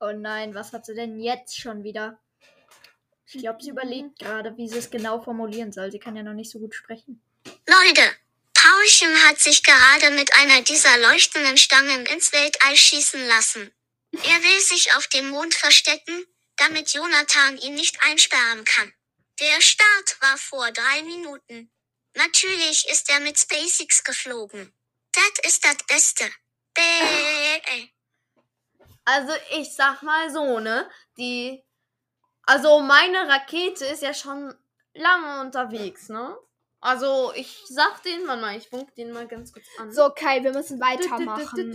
Oh nein, was hat sie denn jetzt schon wieder? Ich glaube, sie überlegt gerade, wie sie es genau formulieren soll. Sie kann ja noch nicht so gut sprechen. Leute, Paulchen hat sich gerade mit einer dieser leuchtenden Stangen ins Weltall schießen lassen. Er will sich auf dem Mond verstecken, damit Jonathan ihn nicht einsperren kann. Der Start war vor drei Minuten. Natürlich ist er mit SpaceX geflogen. Das ist das Beste. Bäh. Also ich sag mal so, ne? Die. Also meine Rakete ist ja schon lange unterwegs, ne? Also ich sag den, mal, ich funk den mal ganz kurz an. So, Kai, wir müssen weitermachen.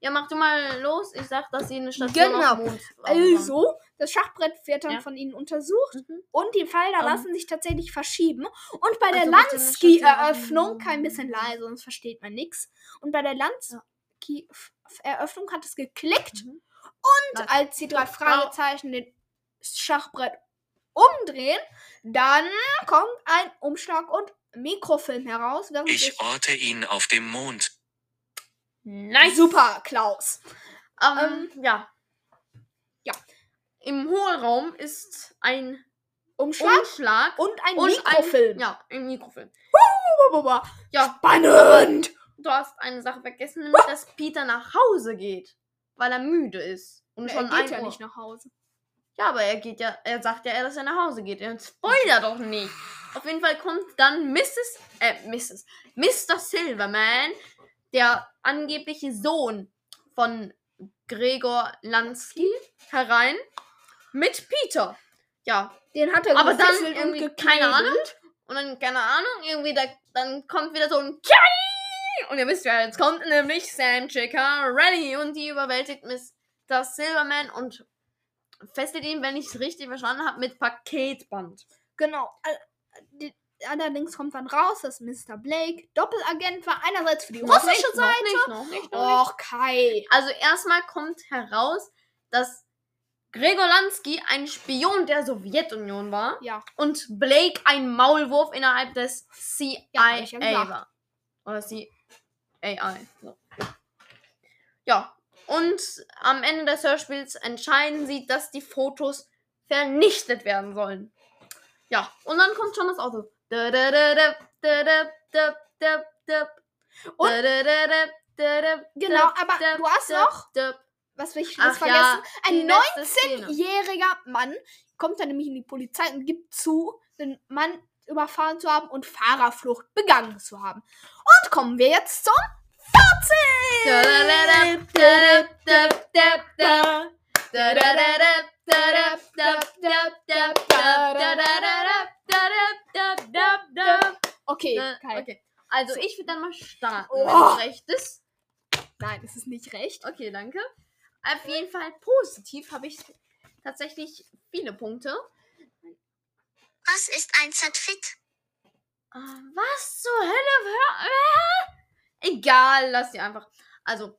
Ja, mach du mal los. Ich sag, dass sie eine Station Genau. Also, das Schachbrett wird dann Ja. von ihnen untersucht Mhm. und die Felder Ähm. lassen sich tatsächlich verschieben. Und bei der Also bitte eine Lansky-Eröffnung, Station. kein bisschen leise, sonst versteht man nichts. Und bei der Lansky-Eröffnung hat es geklickt. Mhm. Und als die drei Fragezeichen den Schachbrett umdrehen, dann kommt ein Umschlag und Mikrofilm heraus. Ich orte ihn auf dem Mond. Nice. Super, Klaus. Ähm, ja. ja. Im Hohlraum ist ein Umschlag Umschlag und ein und Mikrofilm. Ein, ja, ein Mikrofilm. Ja. Ja, Spannend. du hast eine Sache vergessen, nämlich, dass Peter nach Hause geht, weil er müde ist. Und Er schon geht ein ja Uhr. nicht nach Hause. Ja, aber er geht ja, er sagt ja, dass er nach Hause geht. Er spoilert doch nicht. Auf jeden Fall kommt dann Mrs. Äh, Mrs. Mr. Silverman, der angebliche Sohn von Gregor Lansky, herein mit Peter. Ja, Den hat er aber dann irgendwie, keine Ahnung. geknebelt. Und dann, keine Ahnung, irgendwie, da, dann kommt wieder so ein Kai! Und ihr wisst ja, jetzt kommt nämlich Sam Ciccarelli und die überwältigt Mr. Silverman und fesselt ihn, wenn ich es richtig verstanden habe, mit Paketband. Genau. Allerdings kommt dann raus, dass Mr. Blake Doppelagent war. Einerseits für die Noch russische nicht, Seite. Noch nicht, noch nicht, noch. Och, Kai. Also erstmal kommt heraus, dass Gregor Lansky ein Spion der Sowjetunion war Ja. und Blake ein Maulwurf innerhalb des CIA Ja, war. Oder CAI. So. Ja, und am Ende des Hörspiels entscheiden sie, dass die Fotos vernichtet werden sollen. Ja, und dann kommt schon das Auto. Und genau, aber du hast noch, was will ich jetzt vergessen? Ein 19-jähriger Mann kommt dann nämlich in die Polizei und gibt zu, den Mann überfahren zu haben und Fahrerflucht begangen zu haben. Und kommen wir jetzt zum Fazit! Okay, Kai. okay. Also so. ich würde dann mal starten, oh. wenn es recht ist. Nein, es ist nicht recht. Okay, danke. Auf jeden Fall positiv habe ich tatsächlich viele Punkte. Was ist ein Zatfit? Was zur Hölle? Egal, lass sie einfach. Also,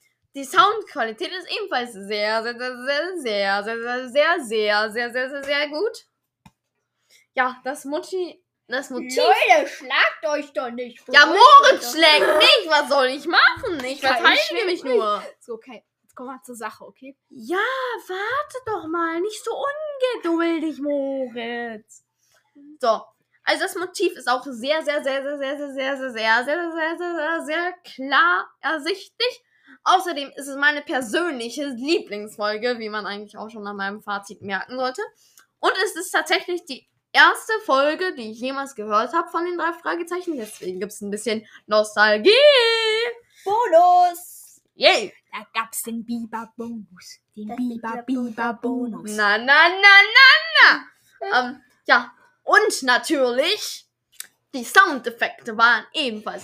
Die Soundqualität ist ebenfalls sehr, sehr, sehr, sehr, sehr, sehr, sehr, sehr, sehr, sehr, sehr, sehr, sehr gut. Ja, das Motiv, das Motiv. Leute, schlagt euch doch nicht. Ja, Moritz schlägt mich. Was soll ich machen? Ich verteidige mich nur. So, okay. Jetzt kommen wir zur Sache, okay? Ja, warte doch mal. Nicht so ungeduldig, Moritz. So. Also das Motiv ist auch sehr, sehr, sehr, sehr, sehr, sehr, sehr, sehr, sehr, sehr, sehr, sehr, sehr, sehr klar ersichtlich. Außerdem ist es meine persönliche Lieblingsfolge, wie man eigentlich auch schon an meinem Fazit merken sollte. Und es ist tatsächlich die erste Folge, die ich jemals gehört habe von den drei Fragezeichen. Deswegen gibt es ein bisschen Nostalgie. Bonus. Yay! Da gab's den Biber-Bonus. Den Biber-Biber-Bonus. Na, na, na, na, na. ähm, ja, und natürlich, die Soundeffekte waren ebenfalls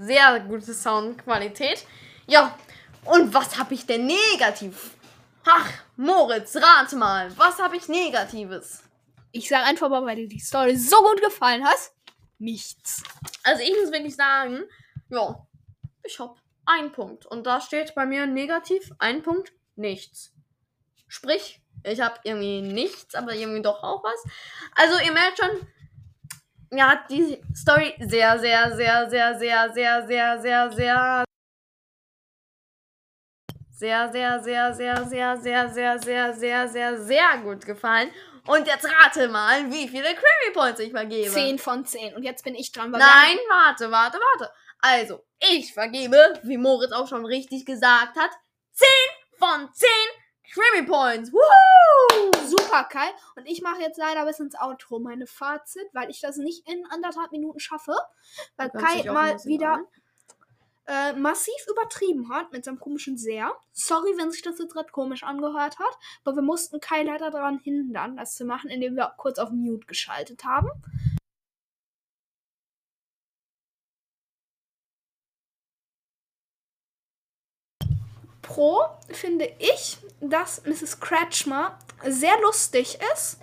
Sehr, gute Soundqualität. Ja, und was habe ich denn negativ? Ach, Moritz, rate mal, was habe ich Negatives? Ich sag einfach mal, weil dir die Story so gut gefallen hat. Nichts. Also ich muss wirklich sagen, ja, ich habe einen Punkt. Und da steht bei mir negativ ein Punkt, nichts. Sprich, ich habe irgendwie nichts, aber irgendwie doch auch was. Also ihr merkt schon, mir hat die Story sehr, sehr, sehr, sehr, sehr, sehr, sehr, sehr, sehr sehr, sehr, sehr, sehr, sehr, sehr, sehr, sehr, sehr, sehr, sehr gut gefallen. Und jetzt rate mal, wie viele Creamy Points ich vergebe. 10 von 10. Und jetzt bin ich dran. Nein, warte, warte, warte. Also, ich vergebe, wie Moritz auch schon richtig gesagt hat, 10 von 10 Creamy Points. Woohoo! Super, Kai. Und ich mache jetzt leider bis ins Outro meine Fazit, weil ich das nicht in anderthalb Minuten schaffe. Weil Kai mal wieder äh, massiv übertrieben hat mit seinem komischen Sehr. Sorry, wenn sich das jetzt gerade komisch angehört hat. Aber wir mussten Kai leider daran hindern, das zu machen, indem wir kurz auf Mute geschaltet haben. Pro finde ich, dass Mrs. Kretschmer sehr lustig ist.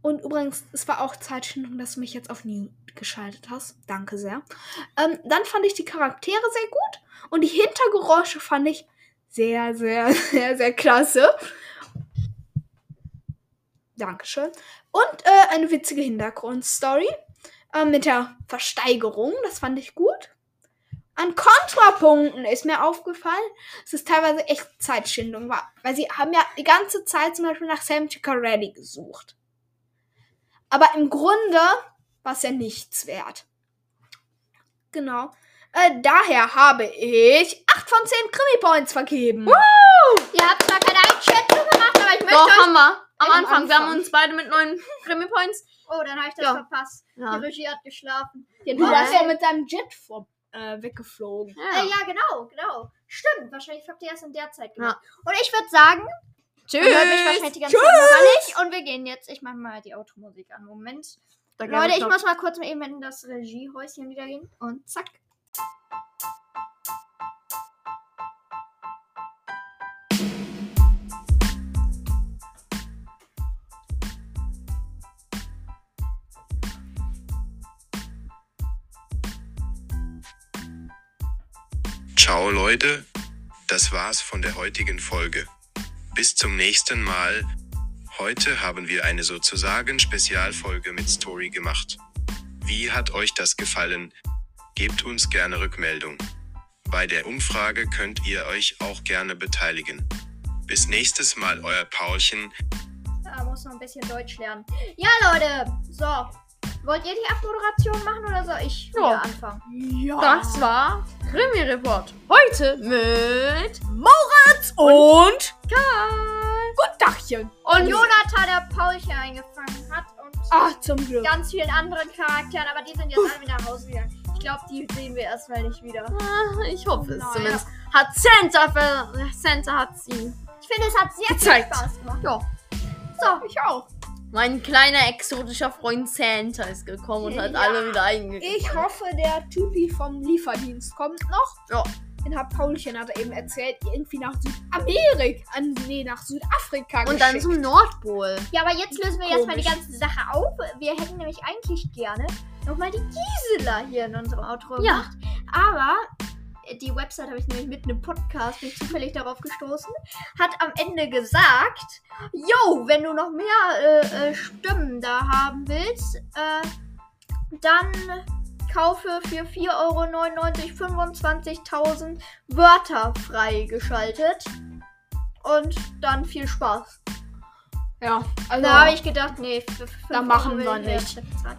Und übrigens, es war auch Zeitschindung, dass du mich jetzt auf Mute geschaltet hast. Danke sehr. Ähm, dann fand ich die Charaktere sehr gut. Und die Hintergeräusche fand ich sehr, sehr, sehr, sehr klasse. Dankeschön. Und äh, eine witzige Hintergrundstory äh, mit der Versteigerung. Das fand ich gut. An Kontrapunkten ist mir aufgefallen, dass es teilweise echt Zeitschindung war. Weil sie haben ja die ganze Zeit zum Beispiel nach Sam Ciccarelli gesucht. Aber im Grunde war es ja nichts wert. Genau. Äh, daher habe ich 8 von 10 Krimi-Points vergeben. Ihr habt zwar keine Einschätzung gemacht, aber ich möchte Doch, euch... haben wir. Am Am Anfang. Wir haben Anfang. uns beide mit neun Creamy Points. Oh, dann habe ich das Ja. verpasst. Ja. Die Regie hat geschlafen. Ja, du warst ja mit deinem Jet vor, äh, weggeflogen. Ja. Äh, ja, genau, genau. Stimmt, wahrscheinlich habt ihr erst in der Zeit gemacht. Ja. Und ich würde sagen, Tschüss. man hört mich wahrscheinlich die ganze Zeit noch nicht. Und wir gehen jetzt, ich mache mal die Automusik an. Moment. Leute, ich muss mal kurz mal eben in das Regiehäuschen wieder gehen. Und zack. Ciao Leute, das war's von der heutigen Folge. Bis zum nächsten Mal. Heute haben wir eine sozusagen Spezialfolge mit Story gemacht. Wie hat euch das gefallen? Gebt uns gerne Rückmeldung. Bei der Umfrage könnt ihr euch auch gerne beteiligen. Bis nächstes Mal, euer Paulchen. Da muss noch ein bisschen Deutsch lernen. Ja, Leute. So. Wollt ihr die Abmoderation machen oder soll ich Ja. wieder anfangen? Ja. Das war Krimi Report. Heute mit Moritz und Karl. Gut Dachchen. Und Jonathan, der Paulchen eingefangen hat. Und Ach, zum Glück. ganz vielen anderen Charakteren, aber die sind jetzt alle wieder nach Hause gegangen. Ich glaube, die sehen wir erstmal nicht wieder. Ah, Ich hoffe es zumindest. Hat Santa, Santa hat sie. Ich finde, es hat sehr Gezeigt. viel Spaß gemacht. Ja. So, ich auch. Mein kleiner exotischer Freund Santa ist gekommen und hat Ja. alle wieder eingegangen. Ich hoffe, der Typi vom Lieferdienst kommt noch. Ja. Den hat Paulchen hat er eben erzählt, irgendwie nach Südamerika, nee, nach Südafrika Und dann geschickt. zum Nordpol. Ja, aber jetzt lösen wir erstmal die Komisch. ganze Sache auf. Wir hätten nämlich eigentlich gerne nochmal die Gisela hier in unserem Outro Ja. gemacht. Aber äh, die Website habe ich nämlich mit einem Podcast, bin zufällig darauf gestoßen, hat am Ende gesagt, yo, wenn du noch mehr äh, äh, Stimmen da haben willst, äh, dann kaufe für 4,99 Euro 25.000 Wörter freigeschaltet. Und dann viel Spaß. Ja, also. Da habe ich gedacht, nee, Da machen wir nicht. Aber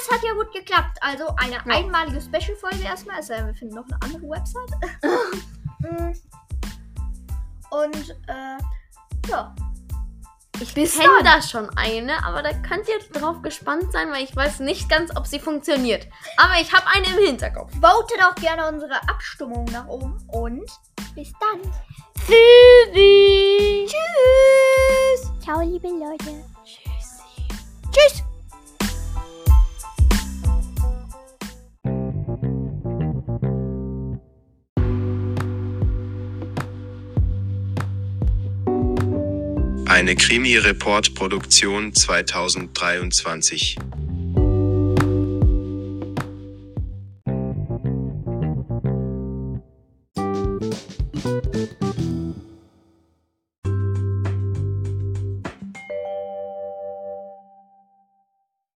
es hat ja gut geklappt. Also eine Ja. einmalige Special-Folge erstmal. Denn, wir finden noch eine andere Website. Mm. Und, äh, ja. Ich kenne da schon eine, aber da könnt ihr drauf gespannt sein, weil ich weiß nicht ganz, ob sie funktioniert. Aber ich habe eine im Hinterkopf. Votet auch gerne unsere Abstimmung nach oben. Und bis dann. Tschüssi! Tschüss. Ciao, liebe Leute. Tschüss. Eine Krimi-Report-Produktion 2023.